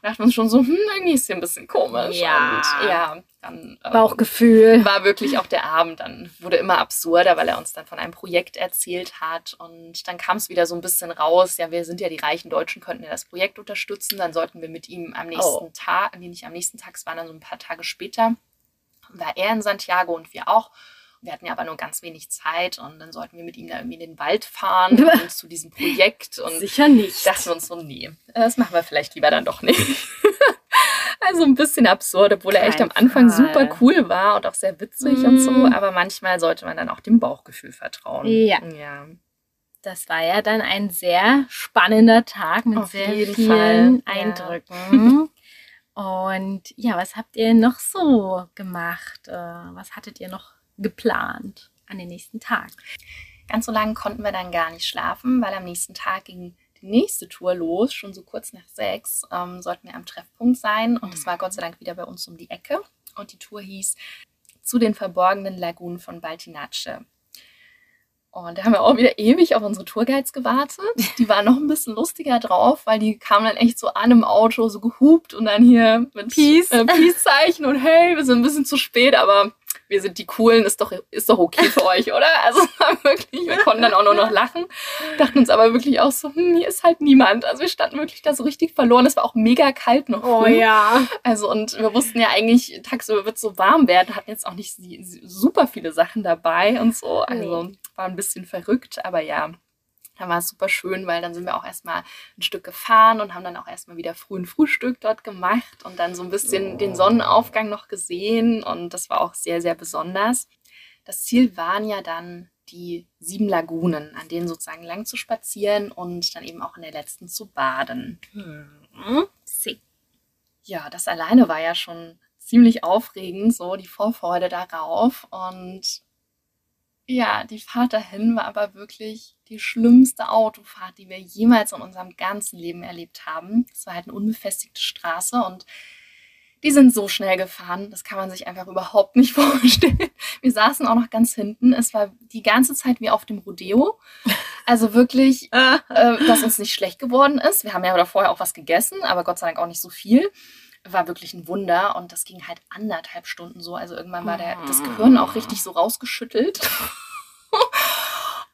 Speaker 2: Dachten wir uns schon so, hm, irgendwie ist hier ein bisschen komisch.
Speaker 1: Ja.
Speaker 2: Und ja, dann ähm,
Speaker 1: Bauchgefühl.
Speaker 2: war wirklich auch der Abend. Dann wurde immer absurder, weil er uns dann von einem Projekt erzählt hat. Und dann kam es wieder so ein bisschen raus. Ja, wir sind ja die reichen Deutschen, könnten ja das Projekt unterstützen. Dann sollten wir mit ihm am nächsten
Speaker 1: Oh.
Speaker 2: Tag, nee, nicht am nächsten Tag, es waren dann so ein paar Tage später, war er in Santiago und wir auch. Wir hatten ja aber nur ganz wenig Zeit und dann sollten wir mit ihm da irgendwie in den Wald fahren und zu diesem Projekt. Und
Speaker 1: Sicher nicht.
Speaker 2: dachten wir uns so, nee, das machen wir vielleicht lieber dann doch nicht. also ein bisschen absurd, obwohl er echt am
Speaker 1: Kein
Speaker 2: Anfang
Speaker 1: Fall.
Speaker 2: super cool war und auch sehr witzig und so.
Speaker 1: Mm.
Speaker 2: Aber manchmal sollte man dann auch dem Bauchgefühl vertrauen.
Speaker 1: Ja.
Speaker 2: ja.
Speaker 1: Das war ja dann ein sehr spannender Tag mit
Speaker 2: Auf
Speaker 1: sehr vielen
Speaker 2: Fall, ja.
Speaker 1: Eindrücken. Und ja, was habt ihr noch so gemacht? Äh, Was hattet ihr noch geplant an den nächsten Tag?
Speaker 2: Ganz so lange konnten wir dann gar nicht schlafen, weil am nächsten Tag ging die nächste Tour los, schon so kurz nach sechs, ähm, sollten wir am Treffpunkt sein. Und es war Gott sei Dank wieder bei uns um die Ecke. Und die Tour hieß zu den verborgenen Lagunen von Baltinace. Und da haben wir auch wieder ewig auf unsere Tourguides gewartet. Die waren noch ein bisschen lustiger drauf, weil die kamen dann echt so an im Auto, so gehupt und dann hier mit
Speaker 1: Peace.
Speaker 2: äh, Peace-Zeichen und hey, wir sind ein bisschen zu spät, aber wir sind die Coolen, ist doch, ist doch okay für euch, oder? Also wirklich, wir konnten dann auch nur noch lachen, dachten uns aber wirklich auch so, hm, hier ist halt niemand. Also wir standen wirklich da so richtig verloren. Es war auch mega kalt noch.
Speaker 1: Oh
Speaker 2: früh.
Speaker 1: ja.
Speaker 2: Also und wir wussten ja eigentlich, tagsüber wird es so warm werden, hatten jetzt auch nicht super viele Sachen dabei und so. Also war ein bisschen verrückt, aber ja, dann war es super schön, weil dann sind wir auch erstmal ein Stück gefahren und haben dann auch erstmal wieder früh ein Frühstück dort gemacht und dann so ein bisschen den Sonnenaufgang noch gesehen und das war auch sehr, sehr besonders. Das Ziel waren ja dann die sieben Lagunen, an denen sozusagen lang zu spazieren und dann eben auch in der letzten zu baden.
Speaker 1: Hm.
Speaker 2: Ja, das alleine war ja schon ziemlich aufregend, so die Vorfreude darauf. Und ja, die Fahrt dahin war aber wirklich die schlimmste Autofahrt, die wir jemals in unserem ganzen Leben erlebt haben. Es war halt eine unbefestigte Straße und die sind so schnell gefahren, das kann man sich einfach überhaupt nicht vorstellen. Wir saßen auch noch ganz hinten. Es war die ganze Zeit wie auf dem Rodeo. Also wirklich äh, dass uns nicht schlecht geworden ist. Wir haben ja vorher auch was gegessen, aber Gott sei Dank auch nicht so viel. War wirklich ein Wunder und das ging halt anderthalb Stunden so. Also irgendwann war der, das Gehirn auch richtig so rausgeschüttelt.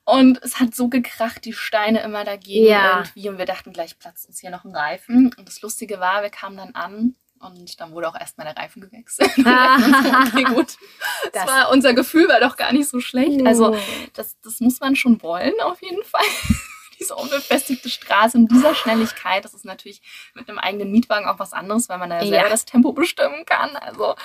Speaker 2: Und es hat so gekracht, die Steine immer dagegen
Speaker 1: Ja.
Speaker 2: irgendwie. Und wir dachten, gleich platzt uns hier noch ein Reifen. Und das Lustige war, wir kamen dann an und dann wurde auch erstmal der Reifen gewechselt. Okay, gut. Das,
Speaker 1: Das-
Speaker 2: war, unser Gefühl war doch gar nicht so schlecht. Also das, das muss man schon wollen, auf jeden Fall. Diese unbefestigte Straße in dieser Schnelligkeit, das ist natürlich mit einem eigenen Mietwagen auch was anderes, weil man da ja selber
Speaker 1: Ja.
Speaker 2: das Tempo bestimmen kann. Also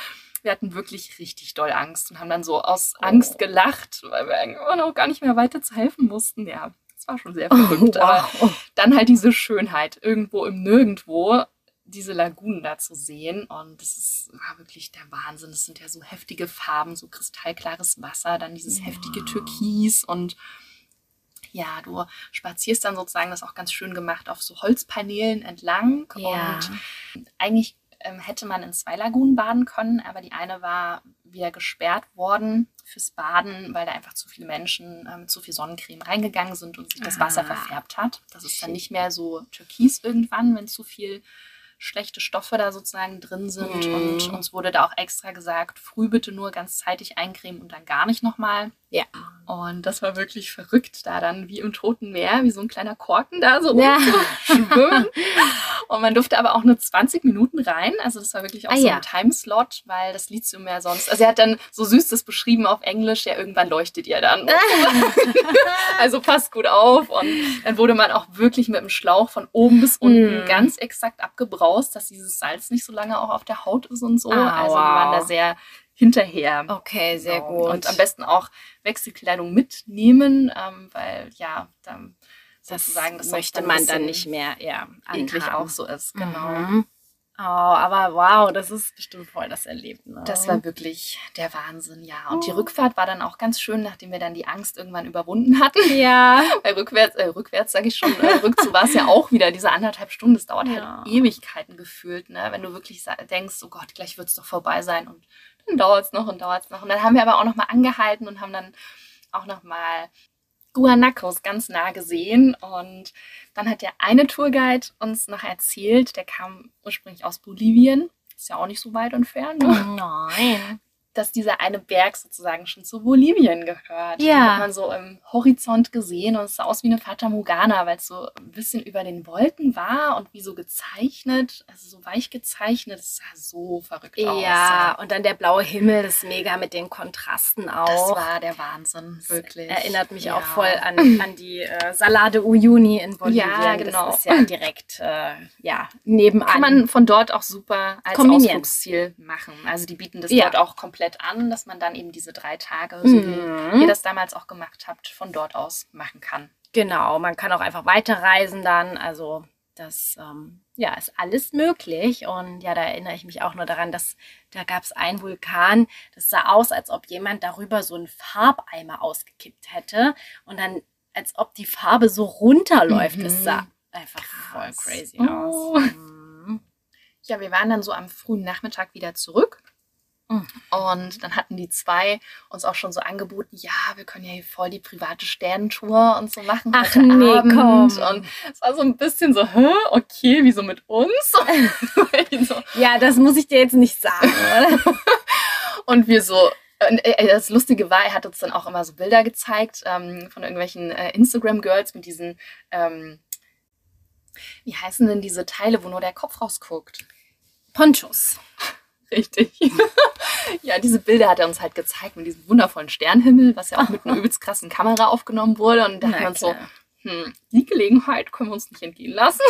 Speaker 2: wir hatten wirklich richtig doll Angst und haben dann so aus Angst gelacht, weil wir immer noch gar nicht mehr weiter zu helfen mussten. Ja, Das war schon sehr verrückt.
Speaker 1: Oh,
Speaker 2: Aber
Speaker 1: wow.
Speaker 2: dann halt diese Schönheit, irgendwo im Nirgendwo, diese Lagunen da zu sehen. Und das ist war wirklich der Wahnsinn. Das sind ja so heftige Farben, so kristallklares Wasser, dann dieses
Speaker 1: Ja.
Speaker 2: heftige Türkis und ja, du spazierst dann sozusagen, das ist auch ganz schön gemacht, auf so Holzpaneelen entlang.
Speaker 1: Ja.
Speaker 2: Und eigentlich ähm, hätte man in zwei Lagunen baden können, aber die eine war wieder gesperrt worden fürs Baden, weil da einfach zu viele Menschen ähm, zu viel Sonnencreme reingegangen sind und sich das Wasser
Speaker 1: Ah.
Speaker 2: verfärbt hat. Das ist dann nicht mehr so türkis irgendwann, wenn zu viel schlechte Stoffe da sozusagen drin sind.
Speaker 1: Mhm.
Speaker 2: Und uns wurde da auch extra gesagt, früh bitte nur ganz zeitig eincremen und dann gar nicht nochmal.
Speaker 1: Ja.
Speaker 2: Und das war wirklich verrückt, da dann wie im Toten Meer, wie so ein kleiner Korken da so
Speaker 1: Ja.
Speaker 2: schwimmen. Und man durfte aber auch nur 20 Minuten rein. Also das war wirklich auch
Speaker 1: Ah,
Speaker 2: so
Speaker 1: ja.
Speaker 2: ein Timeslot, weil das Lithium-Meer sonst. Also er hat dann so süß das beschrieben auf Englisch, ja, irgendwann leuchtet ihr dann. also passt gut auf. Und dann wurde man auch wirklich mit dem Schlauch von oben bis unten
Speaker 1: Mm.
Speaker 2: ganz exakt abgebraust, dass dieses Salz nicht so lange auch auf der Haut ist und so.
Speaker 1: Ah,
Speaker 2: also wir waren da
Speaker 1: wow.
Speaker 2: sehr hinterher.
Speaker 1: Okay, sehr
Speaker 2: Genau.
Speaker 1: gut.
Speaker 2: Und am besten auch Wechselkleidung mitnehmen, ähm, weil ja, dann
Speaker 1: das
Speaker 2: sozusagen das
Speaker 1: möchte man dann nicht mehr ja, anhaben.
Speaker 2: auch so ist. Genau.
Speaker 1: Mhm. Oh, aber wow, das ist bestimmt voll das Erlebnis.
Speaker 2: Das war wirklich der Wahnsinn, ja. Und die
Speaker 1: Oh.
Speaker 2: Rückfahrt war dann auch ganz schön, nachdem wir dann die Angst irgendwann überwunden hatten.
Speaker 1: ja.
Speaker 2: Weil rückwärts, äh, rückwärts sage ich schon, äh, rückzu war es ja auch wieder diese anderthalb Stunden. Das dauert
Speaker 1: Ja.
Speaker 2: halt Ewigkeiten gefühlt, ne? Wenn du wirklich denkst, oh Gott, gleich wird es doch vorbei sein. Und dann dauert es noch und dauert es noch. Und dann haben wir aber auch noch mal angehalten und haben dann auch noch mal Guanacos ganz nah gesehen. Und dann hat der eine Tourguide uns noch erzählt, der kam ursprünglich aus Bolivien. Ist ja auch nicht so weit entfernt. Ne?
Speaker 1: Nein.
Speaker 2: Dass dieser eine Berg sozusagen schon zu Bolivien gehört.
Speaker 1: Ja.
Speaker 2: Den hat man so im Horizont gesehen und es sah aus wie eine Fata Morgana, weil es so ein bisschen über den Wolken war und wie so gezeichnet, also so weich gezeichnet. Es sah so verrückt aus.
Speaker 1: Ja, und dann der blaue Himmel, das ist mega mit den Kontrasten auch.
Speaker 2: Das war der Wahnsinn, wirklich.
Speaker 1: Erinnert mich
Speaker 2: Ja.
Speaker 1: auch voll an, an die äh, Salade Uyuni in Bolivien.
Speaker 2: Ja, genau.
Speaker 1: Das ist ja direkt äh, ja, nebenan.
Speaker 2: Kann man von dort auch super als
Speaker 1: Kombinieren.
Speaker 2: Ausflugsziel machen. Also die bieten das
Speaker 1: Ja.
Speaker 2: dort auch komplett an, dass man dann eben diese drei Tage, so wie
Speaker 1: Mhm.
Speaker 2: ihr das damals auch gemacht habt, von dort aus machen kann.
Speaker 1: Genau, man kann auch einfach weiterreisen dann. Also das ähm, ja, ist alles möglich. Und ja, da erinnere ich mich auch nur daran, dass da gab es einen Vulkan, das sah aus, als ob jemand darüber so einen Farbeimer ausgekippt hätte. Und dann, als ob die Farbe so runterläuft.
Speaker 2: Mhm.
Speaker 1: Es sah einfach
Speaker 2: Krass.
Speaker 1: voll crazy
Speaker 2: Oh.
Speaker 1: aus. Mhm.
Speaker 2: Ja, wir waren dann so am frühen Nachmittag wieder zurück. Und dann hatten die zwei uns auch schon so angeboten, ja, wir können ja hier voll die private Sternentour und so machen.
Speaker 1: Ach
Speaker 2: heute
Speaker 1: nee,
Speaker 2: Abend.
Speaker 1: komm.
Speaker 2: Und es war so ein bisschen so, hä, okay, wieso mit uns? so.
Speaker 1: Ja, das muss ich dir jetzt nicht sagen?
Speaker 2: Und wir so, und, äh, das Lustige war, er hat uns dann auch immer so Bilder gezeigt ähm, von irgendwelchen äh, Instagram-Girls mit diesen, ähm, wie heißen denn diese Teile, wo nur der Kopf rausguckt?
Speaker 1: Ponchos.
Speaker 2: Richtig. ja, diese Bilder hat er uns halt gezeigt mit diesem wundervollen Sternenhimmel, was ja auch mit einer übelst krassen Kamera aufgenommen wurde. Und da wir uns so, hm, die Gelegenheit können wir uns nicht entgehen lassen.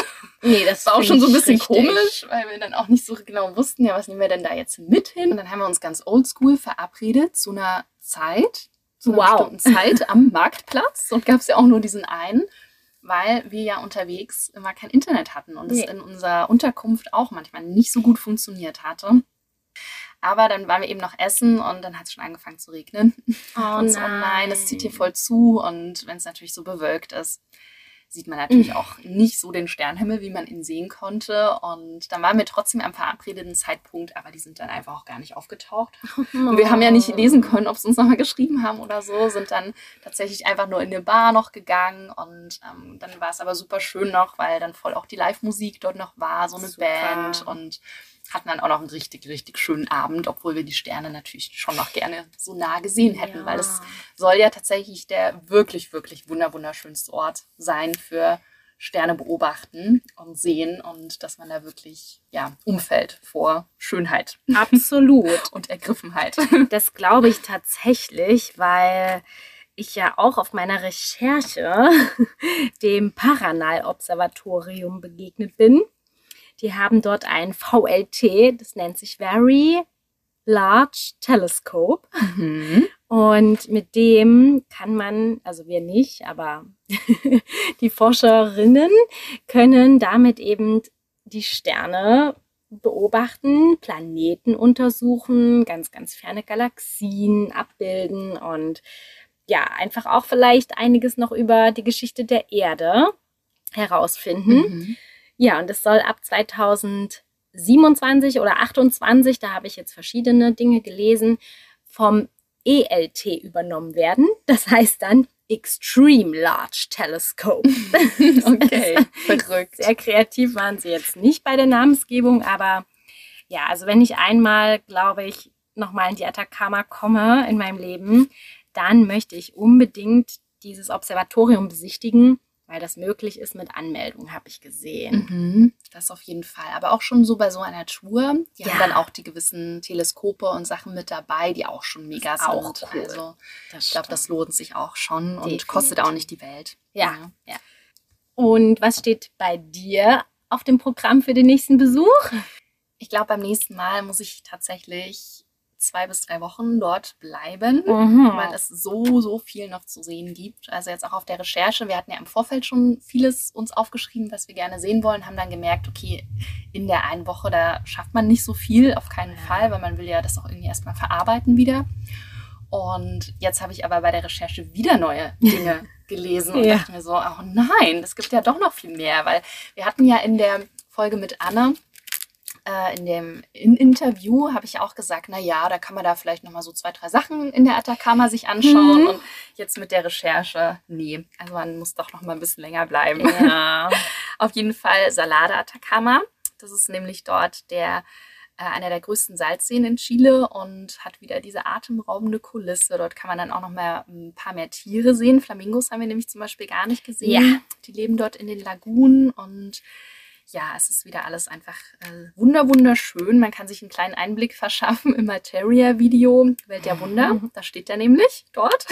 Speaker 1: Nee, das
Speaker 2: war auch schon so ein bisschen
Speaker 1: richtig.
Speaker 2: komisch, weil wir dann auch nicht so genau wussten, ja, was nehmen wir denn da jetzt mit hin? Und dann haben wir uns ganz oldschool verabredet zu einer Zeit, zu einer
Speaker 1: Wow.
Speaker 2: bestimmten Zeit am Marktplatz. Und gab es ja auch nur diesen einen, weil wir ja unterwegs immer kein Internet hatten und
Speaker 1: Nee.
Speaker 2: es in unserer Unterkunft auch manchmal nicht so gut funktioniert hatte. Aber dann waren wir eben noch essen und dann hat es schon angefangen zu regnen.
Speaker 1: Oh
Speaker 2: und so, oh nein, es zieht hier voll zu. Und wenn es natürlich so bewölkt ist, sieht man natürlich
Speaker 1: Mhm.
Speaker 2: auch nicht so den Sternenhimmel, wie man ihn sehen konnte. Und dann waren wir trotzdem am verabredeten Zeitpunkt, aber die sind dann einfach auch gar nicht aufgetaucht. Und wir haben ja nicht lesen können, ob sie uns nochmal geschrieben haben oder so, sind dann tatsächlich einfach nur in eine Bar noch gegangen. Und ähm, dann war es aber super schön noch, weil dann voll auch die Live-Musik dort noch war, so eine
Speaker 1: Super.
Speaker 2: Band. Und hatten dann auch noch einen richtig, richtig schönen Abend, obwohl wir die Sterne natürlich schon noch gerne so nah gesehen hätten,
Speaker 1: Ja.
Speaker 2: weil es soll ja tatsächlich der wirklich, wirklich wunder wunderschönste Ort sein für Sterne beobachten und sehen und dass man da wirklich ja umfällt vor Schönheit
Speaker 1: Absolut.
Speaker 2: und Ergriffenheit.
Speaker 1: Das glaube ich tatsächlich, weil ich ja auch auf meiner Recherche dem Paranal-Observatorium begegnet bin. Die haben dort ein VLT, das nennt sich Very Large Telescope.
Speaker 2: Mhm.
Speaker 1: Und mit dem kann man, also wir nicht, aber die Forscherinnen können damit eben die Sterne beobachten, Planeten untersuchen, ganz, ganz ferne Galaxien abbilden und ja, einfach auch vielleicht einiges noch über die Geschichte der Erde herausfinden. Mhm. Ja, und es soll ab 2027 oder 28, da habe ich jetzt verschiedene Dinge gelesen, vom ELT übernommen werden. Das heißt dann Extreme Large Telescope.
Speaker 2: okay, verrückt.
Speaker 1: Sehr kreativ waren sie jetzt nicht bei der Namensgebung, aber ja, also wenn ich einmal, glaube ich, nochmal in die Atacama komme in meinem Leben, dann möchte ich unbedingt dieses Observatorium besichtigen weil das möglich ist mit Anmeldung, habe ich gesehen.
Speaker 2: Mhm, das auf jeden Fall. Aber auch schon so bei so einer Tour. Die ja. haben dann auch die gewissen Teleskope und Sachen mit dabei, die auch schon mega sind. Auch cool. Also das ich glaube, das lohnt sich auch schon Definitiv. und kostet auch nicht die Welt.
Speaker 1: Ja. ja. ja. Und was steht bei dir auf dem Programm für den nächsten Besuch?
Speaker 2: Ich glaube, beim nächsten Mal muss ich tatsächlich zwei bis drei Wochen dort bleiben, mhm. weil es so, so viel noch zu sehen gibt. Also jetzt auch auf der Recherche, wir hatten ja im Vorfeld schon vieles uns aufgeschrieben, was wir gerne sehen wollen, haben dann gemerkt, okay, in der einen Woche, da schafft man nicht so viel, auf keinen Fall, weil man will ja das auch irgendwie erstmal verarbeiten wieder. Und jetzt habe ich aber bei der Recherche wieder neue Dinge gelesen und ja. dachte mir so, oh nein, es gibt ja doch noch viel mehr, weil wir hatten ja in der Folge mit Anne äh, in dem in Interview habe ich auch gesagt, na ja, da kann man da vielleicht noch mal so zwei, drei Sachen in der Atacama sich anschauen. Mhm. Und jetzt mit der Recherche, nee, also man muss doch noch mal ein bisschen länger bleiben. Ja. Auf jeden Fall Salada Atacama. Das ist nämlich dort der äh, einer der größten Salzseen in Chile und hat wieder diese atemraubende Kulisse. Dort kann man dann auch noch mal ein paar mehr Tiere sehen. Flamingos haben wir nämlich zum Beispiel gar nicht gesehen. Ja. Die leben dort in den Lagunen und ja, es ist wieder alles einfach äh, wunder wunderschön. Man kann sich einen kleinen Einblick verschaffen im Materia-Video Welt der Wunder. Mhm. Da steht er nämlich dort.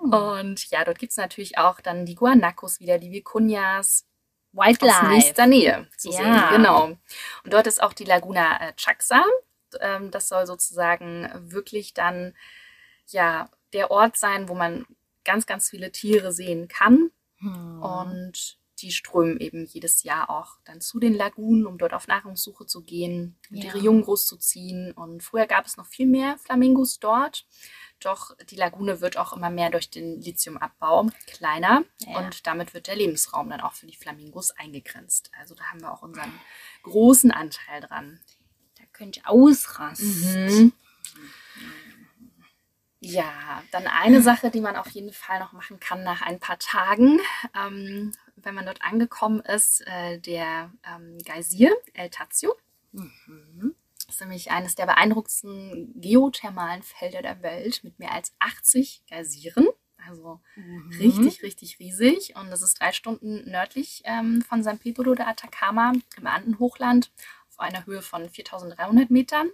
Speaker 2: Mhm. Und ja, dort gibt es natürlich auch dann die Guanacos wieder, die Vicuñas. Wildlife. Aus nächster Nähe zu ja. sehen, genau. Und dort ist auch die Laguna äh, Chaxa. Ähm, das soll sozusagen wirklich dann ja der Ort sein, wo man ganz, ganz viele Tiere sehen kann. Hm. Und die strömen eben jedes Jahr auch dann zu den Lagunen, um dort auf Nahrungssuche zu gehen und ja. ihre Jungen großzuziehen. Und früher gab es noch viel mehr Flamingos dort. Doch die Lagune wird auch immer mehr durch den Lithiumabbau kleiner ja. und damit wird der Lebensraum dann auch für die Flamingos eingegrenzt. Also da haben wir auch unseren großen Anteil dran.
Speaker 1: Da könnte ich ausrasten. Mhm.
Speaker 2: Ja, dann eine Sache, die man auf jeden Fall noch machen kann nach ein paar Tagen, ähm, wenn man dort angekommen ist, äh, der ähm, Geysir El Tazio. Mhm. Das ist nämlich eines der beeindruckendsten geothermalen Felder der Welt mit mehr als 80 Geysiren. Also mhm. richtig, richtig riesig. Und das ist drei Stunden nördlich ähm, von San Pedro de Atacama im Andenhochland auf einer Höhe von 4300 Metern.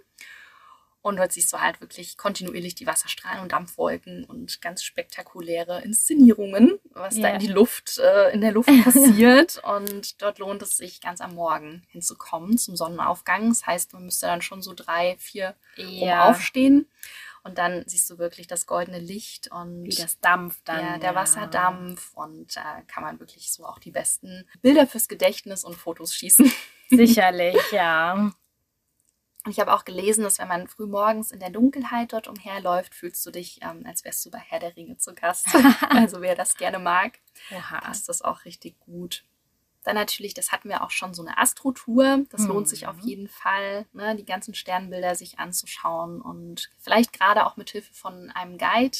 Speaker 2: Und dort siehst du halt wirklich kontinuierlich die Wasserstrahlen und Dampfwolken und ganz spektakuläre Inszenierungen, was yeah. da in die Luft, äh, in der Luft passiert. und dort lohnt es sich ganz am Morgen hinzukommen zum Sonnenaufgang. Das heißt, man müsste dann schon so drei, vier ja. aufstehen. Und dann siehst du wirklich das goldene Licht und
Speaker 1: wie das dampft dann.
Speaker 2: Ja, der ja. Wasserdampf. Und da äh, kann man wirklich so auch die besten Bilder fürs Gedächtnis und Fotos schießen.
Speaker 1: Sicherlich, ja.
Speaker 2: Und ich habe auch gelesen, dass wenn man früh morgens in der Dunkelheit dort umherläuft, fühlst du dich, ähm, als wärst du bei Herr der Ringe zu Gast. also wer das gerne mag, Oha. passt das auch richtig gut. Dann natürlich, das hatten wir auch schon, so eine Astrotour. Das mhm. lohnt sich auf jeden Fall, ne, die ganzen Sternbilder sich anzuschauen und vielleicht gerade auch mit Hilfe von einem Guide,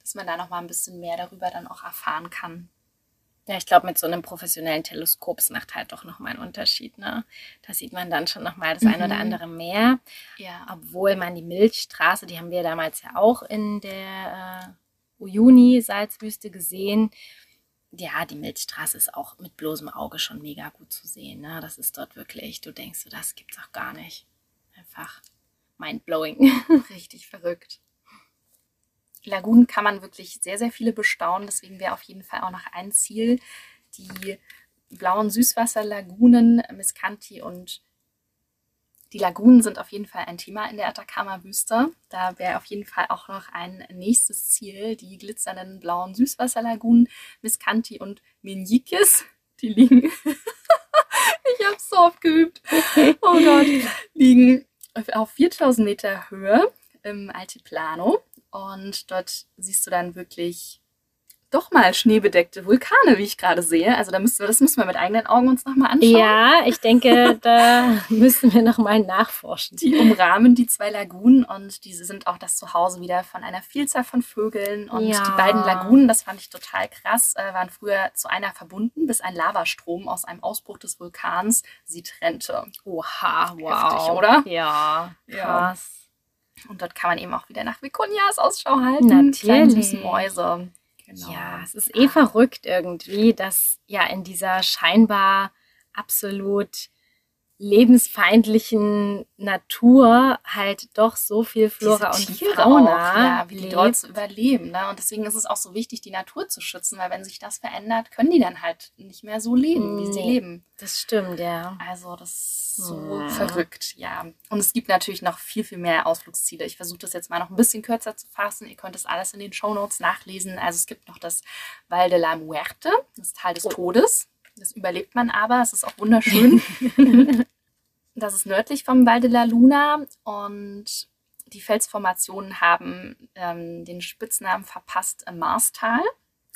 Speaker 2: dass man da noch mal ein bisschen mehr darüber dann auch erfahren kann.
Speaker 1: Ja, ich glaube, mit so einem professionellen Teleskop es macht halt doch nochmal einen Unterschied. Ne? Da sieht man dann schon nochmal das mhm. ein oder mhm. andere mehr. Ja. Obwohl man die Milchstraße, die haben wir damals ja auch in der äh, Uyuni-Salzwüste gesehen. Ja, die Milchstraße ist auch mit bloßem Auge schon mega gut zu sehen. Ne? Das ist dort wirklich, du denkst, das gibt's auch gar nicht. Einfach mindblowing.
Speaker 2: Richtig verrückt. Lagunen kann man wirklich sehr, sehr viele bestaunen. Deswegen wäre auf jeden Fall auch noch ein Ziel, die blauen Süßwasserlagunen Miscanti und Die Lagunen sind auf jeden Fall ein Thema in der Atacama-Wüste. Da wäre auf jeden Fall auch noch ein nächstes Ziel, die glitzernden blauen Süßwasserlagunen Miscanti und Meñiques. Die liegen, ich habe so oft geübt, oh Gott, liegen auf 4000 Meter Höhe im Altiplano. Und dort siehst du dann wirklich doch mal schneebedeckte Vulkane, wie ich gerade sehe. Also da müssen wir, das müssen wir mit eigenen Augen uns nochmal anschauen.
Speaker 1: Ja, ich denke, da müssen wir nochmal nachforschen.
Speaker 2: Die umrahmen die zwei Lagunen und diese sind auch das Zuhause wieder von einer Vielzahl von Vögeln. Und
Speaker 1: Ja.
Speaker 2: die beiden Lagunen, das fand ich total krass, äh, waren früher zu einer verbunden, bis ein Lavastrom aus einem Ausbruch des Vulkans sie trennte.
Speaker 1: Oha, wow.
Speaker 2: Heftig, oder?
Speaker 1: Ja,
Speaker 2: Ja. Und dort kann man eben auch wieder nach Vicunias Ausschau halten.
Speaker 1: Natürlich.
Speaker 2: Mäuse. Genau.
Speaker 1: Ja, es ist eh verrückt irgendwie, dass ja in dieser scheinbar absolut lebensfeindlichen Natur halt doch so viel Flora
Speaker 2: Diese
Speaker 1: und
Speaker 2: Tiere
Speaker 1: Fauna
Speaker 2: auch, ja, wie die dort zu überleben. Ne? Und deswegen ist es auch so wichtig, die Natur zu schützen, weil wenn sich das verändert, können die dann halt nicht mehr so leben, wie sie
Speaker 1: Nee.
Speaker 2: leben.
Speaker 1: Das stimmt, ja.
Speaker 2: Also das ist so
Speaker 1: Hm.
Speaker 2: verrückt, ja. Und es gibt natürlich noch viel, viel mehr Ausflugsziele. Ich versuche das jetzt mal noch ein bisschen kürzer zu fassen. Ihr könnt das alles in den Shownotes nachlesen. Also es gibt noch das Val de la Muerte, das Tal des
Speaker 1: Oh.
Speaker 2: Todes. Das überlebt man aber. Es ist auch wunderschön. das ist nördlich vom Val de la Luna und die Felsformationen haben ähm, den Spitznamen verpasst äh, Marstal.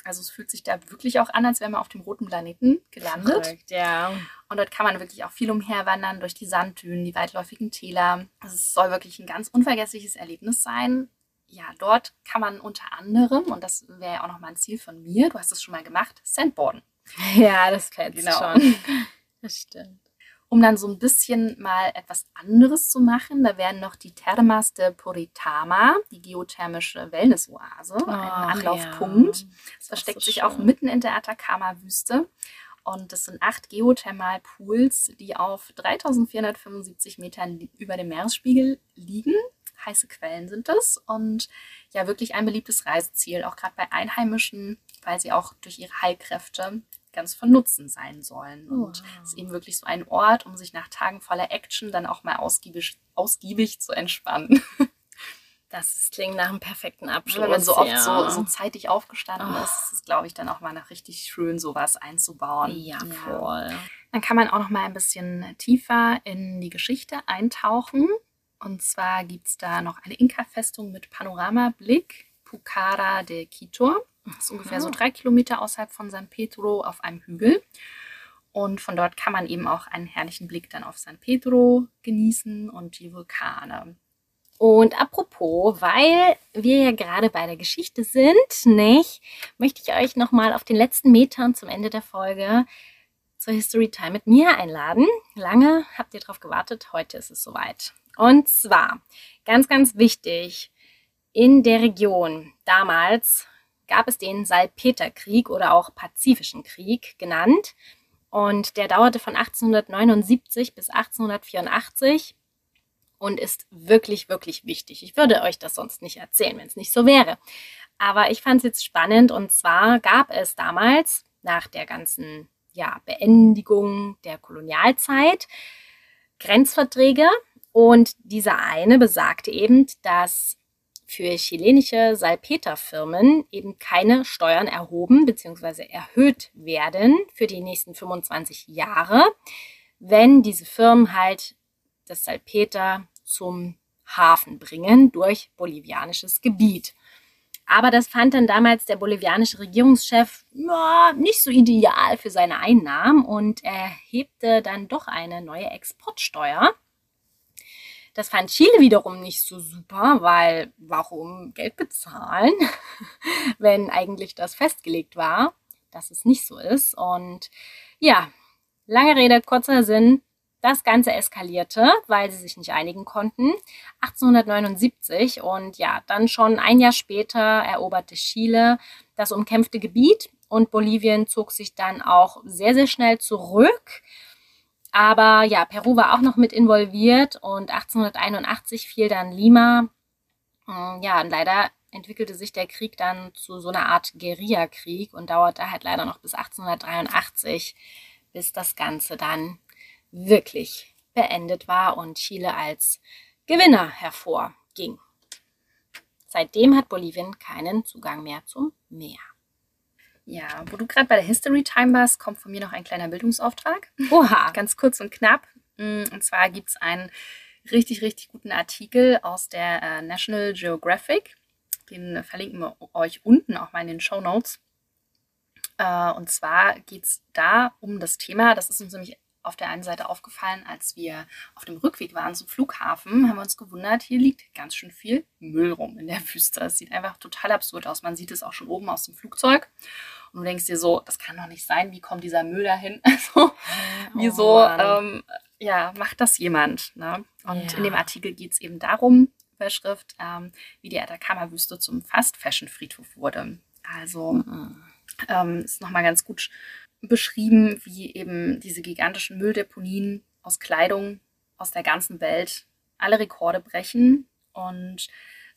Speaker 2: Also es fühlt sich da wirklich auch an, als wäre man auf dem roten Planeten gelandet.
Speaker 1: Verrückt, ja.
Speaker 2: Und dort kann man wirklich auch viel umherwandern durch die Sanddünen, die weitläufigen Täler. Also es soll wirklich ein ganz unvergessliches Erlebnis sein. Ja, dort kann man unter anderem, und das wäre ja auch nochmal ein Ziel von mir, du hast es schon mal gemacht, Sandboarden.
Speaker 1: Ja, das kennst
Speaker 2: Genau.
Speaker 1: schon. Das stimmt.
Speaker 2: Um dann so ein bisschen mal etwas anderes zu machen, da wären noch die Termas de Puritama, die geothermische Wellnessoase, ein
Speaker 1: Ach,
Speaker 2: Anlaufpunkt.
Speaker 1: ja.
Speaker 2: Es versteckt
Speaker 1: so
Speaker 2: sich auch
Speaker 1: schön.
Speaker 2: mitten in der Atacama-Wüste. Und das sind acht Geothermalpools, die auf 3475 Metern über dem Meeresspiegel liegen. Heiße Quellen sind es. Und ja, wirklich ein beliebtes Reiseziel, auch gerade bei Einheimischen, weil sie auch durch ihre Heilkräfte ganz von Nutzen sein sollen. Und
Speaker 1: Wow.
Speaker 2: es ist eben wirklich so ein Ort, um sich nach Tagen voller Action dann auch mal ausgiebig, ausgiebig zu entspannen.
Speaker 1: Das ist- klingt nach einem perfekten Abschluss.
Speaker 2: Wenn man so oft
Speaker 1: ja.
Speaker 2: so, so zeitig aufgestanden
Speaker 1: Oh.
Speaker 2: ist, ist es, glaube ich, dann auch mal noch richtig schön, sowas einzubauen.
Speaker 1: Ja, voll.
Speaker 2: Dann kann man auch noch mal ein bisschen tiefer in die Geschichte eintauchen. Und zwar gibt es da noch eine Inka-Festung mit Panoramablick, Pucara de Quito. Das ist ungefähr so
Speaker 1: Ah.
Speaker 2: drei Kilometer außerhalb von San Pedro auf einem Hügel. Und von dort kann man eben auch einen herrlichen Blick dann auf San Pedro genießen und die Vulkane.
Speaker 1: Und apropos, weil wir ja gerade bei der Geschichte sind, nicht, möchte ich euch nochmal auf den letzten Metern zum Ende der Folge zur History Time mit mir einladen. Lange habt ihr drauf gewartet, heute ist es soweit. Und zwar, ganz, ganz wichtig, in der Region damals gab es den Salpeterkrieg oder auch Pazifischen Krieg genannt. Und der dauerte von 1879 bis 1884 und ist wirklich, wirklich wichtig. Ich würde euch das sonst nicht erzählen, wenn es nicht so wäre. Aber ich fand es jetzt spannend und zwar gab es damals nach der ganzen ja, Beendigung der Kolonialzeit Grenzverträge und dieser eine besagte eben, dass für chilenische Salpeterfirmen eben keine Steuern erhoben bzw. erhöht werden für die nächsten 25 Jahre, wenn diese Firmen halt das Salpeter zum Hafen bringen durch bolivianisches Gebiet. Aber das fand dann damals der bolivianische Regierungschef ja, nicht so ideal für seine Einnahmen und erhebte dann doch eine neue Exportsteuer. Das fand Chile wiederum nicht so super, weil warum Geld bezahlen, wenn eigentlich das festgelegt war, dass es nicht so ist. Und ja, lange Rede, kurzer Sinn. Das Ganze eskalierte, weil sie sich nicht einigen konnten. 1879 und ja, dann schon ein Jahr später eroberte Chile das umkämpfte Gebiet und Bolivien zog sich dann auch sehr, sehr schnell zurück. Aber ja, Peru war auch noch mit involviert und 1881 fiel dann Lima. Mm, Ja, und leider entwickelte sich der Krieg dann zu so einer Art Guerillakrieg und dauerte halt leider noch bis 1883, bis das Ganze dann wirklich beendet war und Chile als Gewinner hervorging. Seitdem hat Bolivien keinen Zugang mehr zum Meer.
Speaker 2: Ja, wo du gerade bei der History Time warst, kommt von mir noch ein kleiner Bildungsauftrag.
Speaker 1: Oha.
Speaker 2: Ganz kurz und knapp. Mm, und zwar gibt es einen richtig, richtig guten Artikel aus der äh, National Geographic. Den verlinken wir euch unten auch mal in den Show Notes. Äh, und zwar geht es da um das Thema, das ist uns nämlich auf der einen Seite aufgefallen, als wir auf dem Rückweg waren zum Flughafen, haben wir uns gewundert, hier liegt ganz schön viel Müll rum in der Wüste. Es sieht einfach total absurd aus. Man sieht es auch schon oben aus dem Flugzeug. Und du denkst dir so, das kann doch nicht sein, wie kommt dieser Müll dahin? Also, wieso,
Speaker 1: Oh
Speaker 2: ähm, ja, macht das jemand? Ne? Und
Speaker 1: Ja.
Speaker 2: in dem Artikel geht es eben darum, Überschrift, ähm, wie die Atacama-Wüste zum Fast-Fashion-Friedhof wurde. Also,
Speaker 1: Mhm.
Speaker 2: ähm, ist nochmal ganz gut beschrieben, wie eben diese gigantischen Mülldeponien aus Kleidung aus der ganzen Welt alle Rekorde brechen und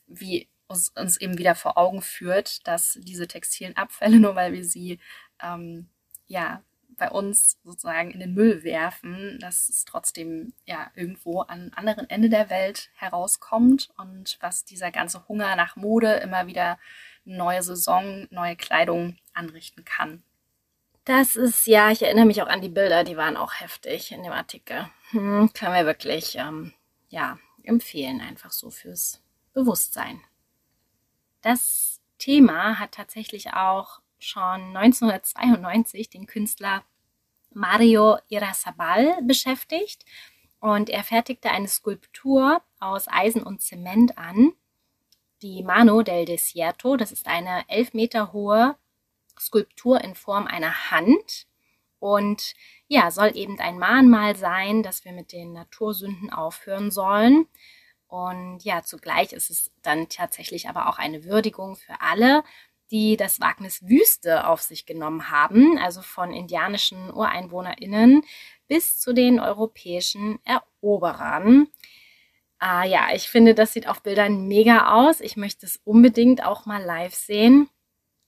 Speaker 2: wie uns, uns eben wieder vor Augen führt, dass diese textilen Abfälle, nur weil wir sie ähm, ja bei uns sozusagen in den Müll werfen, dass es trotzdem ja irgendwo am anderen Ende der Welt herauskommt und was dieser ganze Hunger nach Mode immer wieder neue Saison, neue Kleidung anrichten kann.
Speaker 1: Das ist, ja, ich erinnere mich auch an die Bilder, die waren auch heftig in dem Artikel. Hm, kann wir wirklich, ähm, ja, empfehlen, einfach so fürs Bewusstsein. Das Thema hat tatsächlich auch schon 1992 den Künstler Mario Irasabal beschäftigt und er fertigte eine Skulptur aus Eisen und Zement an, die Mano del Desierto. Das ist eine elf Meter hohe Skulptur in Form einer Hand und ja, soll eben ein Mahnmal sein, dass wir mit den Natursünden aufhören sollen. Und ja, zugleich ist es dann tatsächlich aber auch eine Würdigung für alle, die das Wagnis Wüste auf sich genommen haben, also von indianischen UreinwohnerInnen bis zu den europäischen Eroberern. Ah ja, ich finde, das sieht auf Bildern mega aus. Ich möchte es unbedingt auch mal live sehen.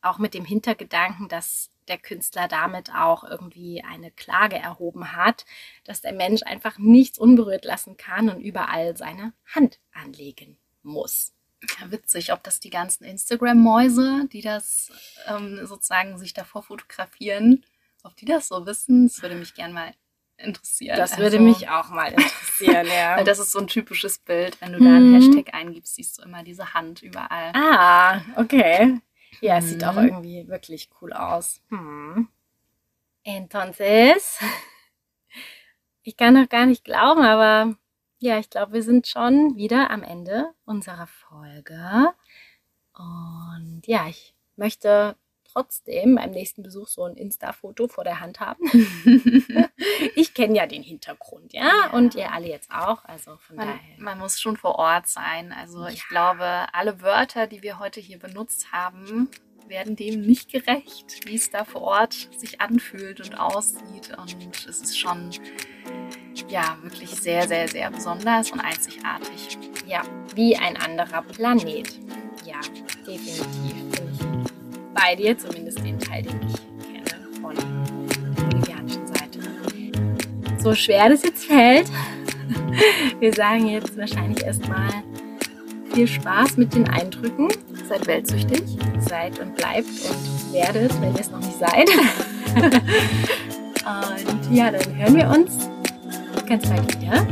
Speaker 1: Auch mit dem Hintergedanken, dass der Künstler damit auch irgendwie eine Klage erhoben hat, dass der Mensch einfach nichts unberührt lassen kann und überall seine Hand anlegen muss.
Speaker 2: Ja, witzig, ob das die ganzen Instagram-Mäuse, die das ähm, sozusagen sich davor fotografieren, ob die das so wissen, das würde mich gern mal interessieren.
Speaker 1: Das würde
Speaker 2: Also,
Speaker 1: mich auch mal interessieren, ja.
Speaker 2: Weil das ist so ein typisches Bild. Wenn du da einen
Speaker 1: Mhm.
Speaker 2: Hashtag eingibst, siehst du immer diese Hand überall.
Speaker 1: Ah, okay. Ja, es sieht auch
Speaker 2: Mhm.
Speaker 1: irgendwie wirklich cool aus. Hm. Entonces, ich kann noch gar nicht glauben, aber ja, ich glaube, wir sind schon wieder am Ende unserer Folge. Und ja, ich möchte trotzdem beim nächsten Besuch so ein Insta-Foto vor der Hand haben. ich kenne ja den Hintergrund, ja?
Speaker 2: Ja.
Speaker 1: Und ihr alle jetzt auch. Also von
Speaker 2: Man,
Speaker 1: daher.
Speaker 2: man muss schon vor Ort sein. Also ich
Speaker 1: Ja.
Speaker 2: glaube, alle Wörter, die wir heute hier benutzt haben, werden dem nicht gerecht, wie es da vor Ort sich anfühlt und aussieht. Und es ist schon ja wirklich sehr, sehr, sehr besonders und einzigartig.
Speaker 1: Ja, wie ein anderer Planet. Ja, definitiv. Bei dir, zumindest den Teil, den ich kenne von der bolivianischen Seite. So schwer das jetzt fällt, wir sagen jetzt wahrscheinlich erstmal viel Spaß mit den Eindrücken.
Speaker 2: Seid weltsüchtig.
Speaker 1: Seid und bleibt und werdet, wenn ihr es noch nicht seid. und ja, dann hören wir uns ganz bald wieder.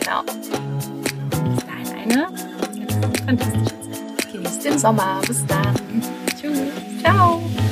Speaker 2: Genau.
Speaker 1: Bis dahin eine ganz fantastische Zeit.
Speaker 2: Genießt den Sommer. Bis dann.
Speaker 1: Tschüss.
Speaker 2: Ciao.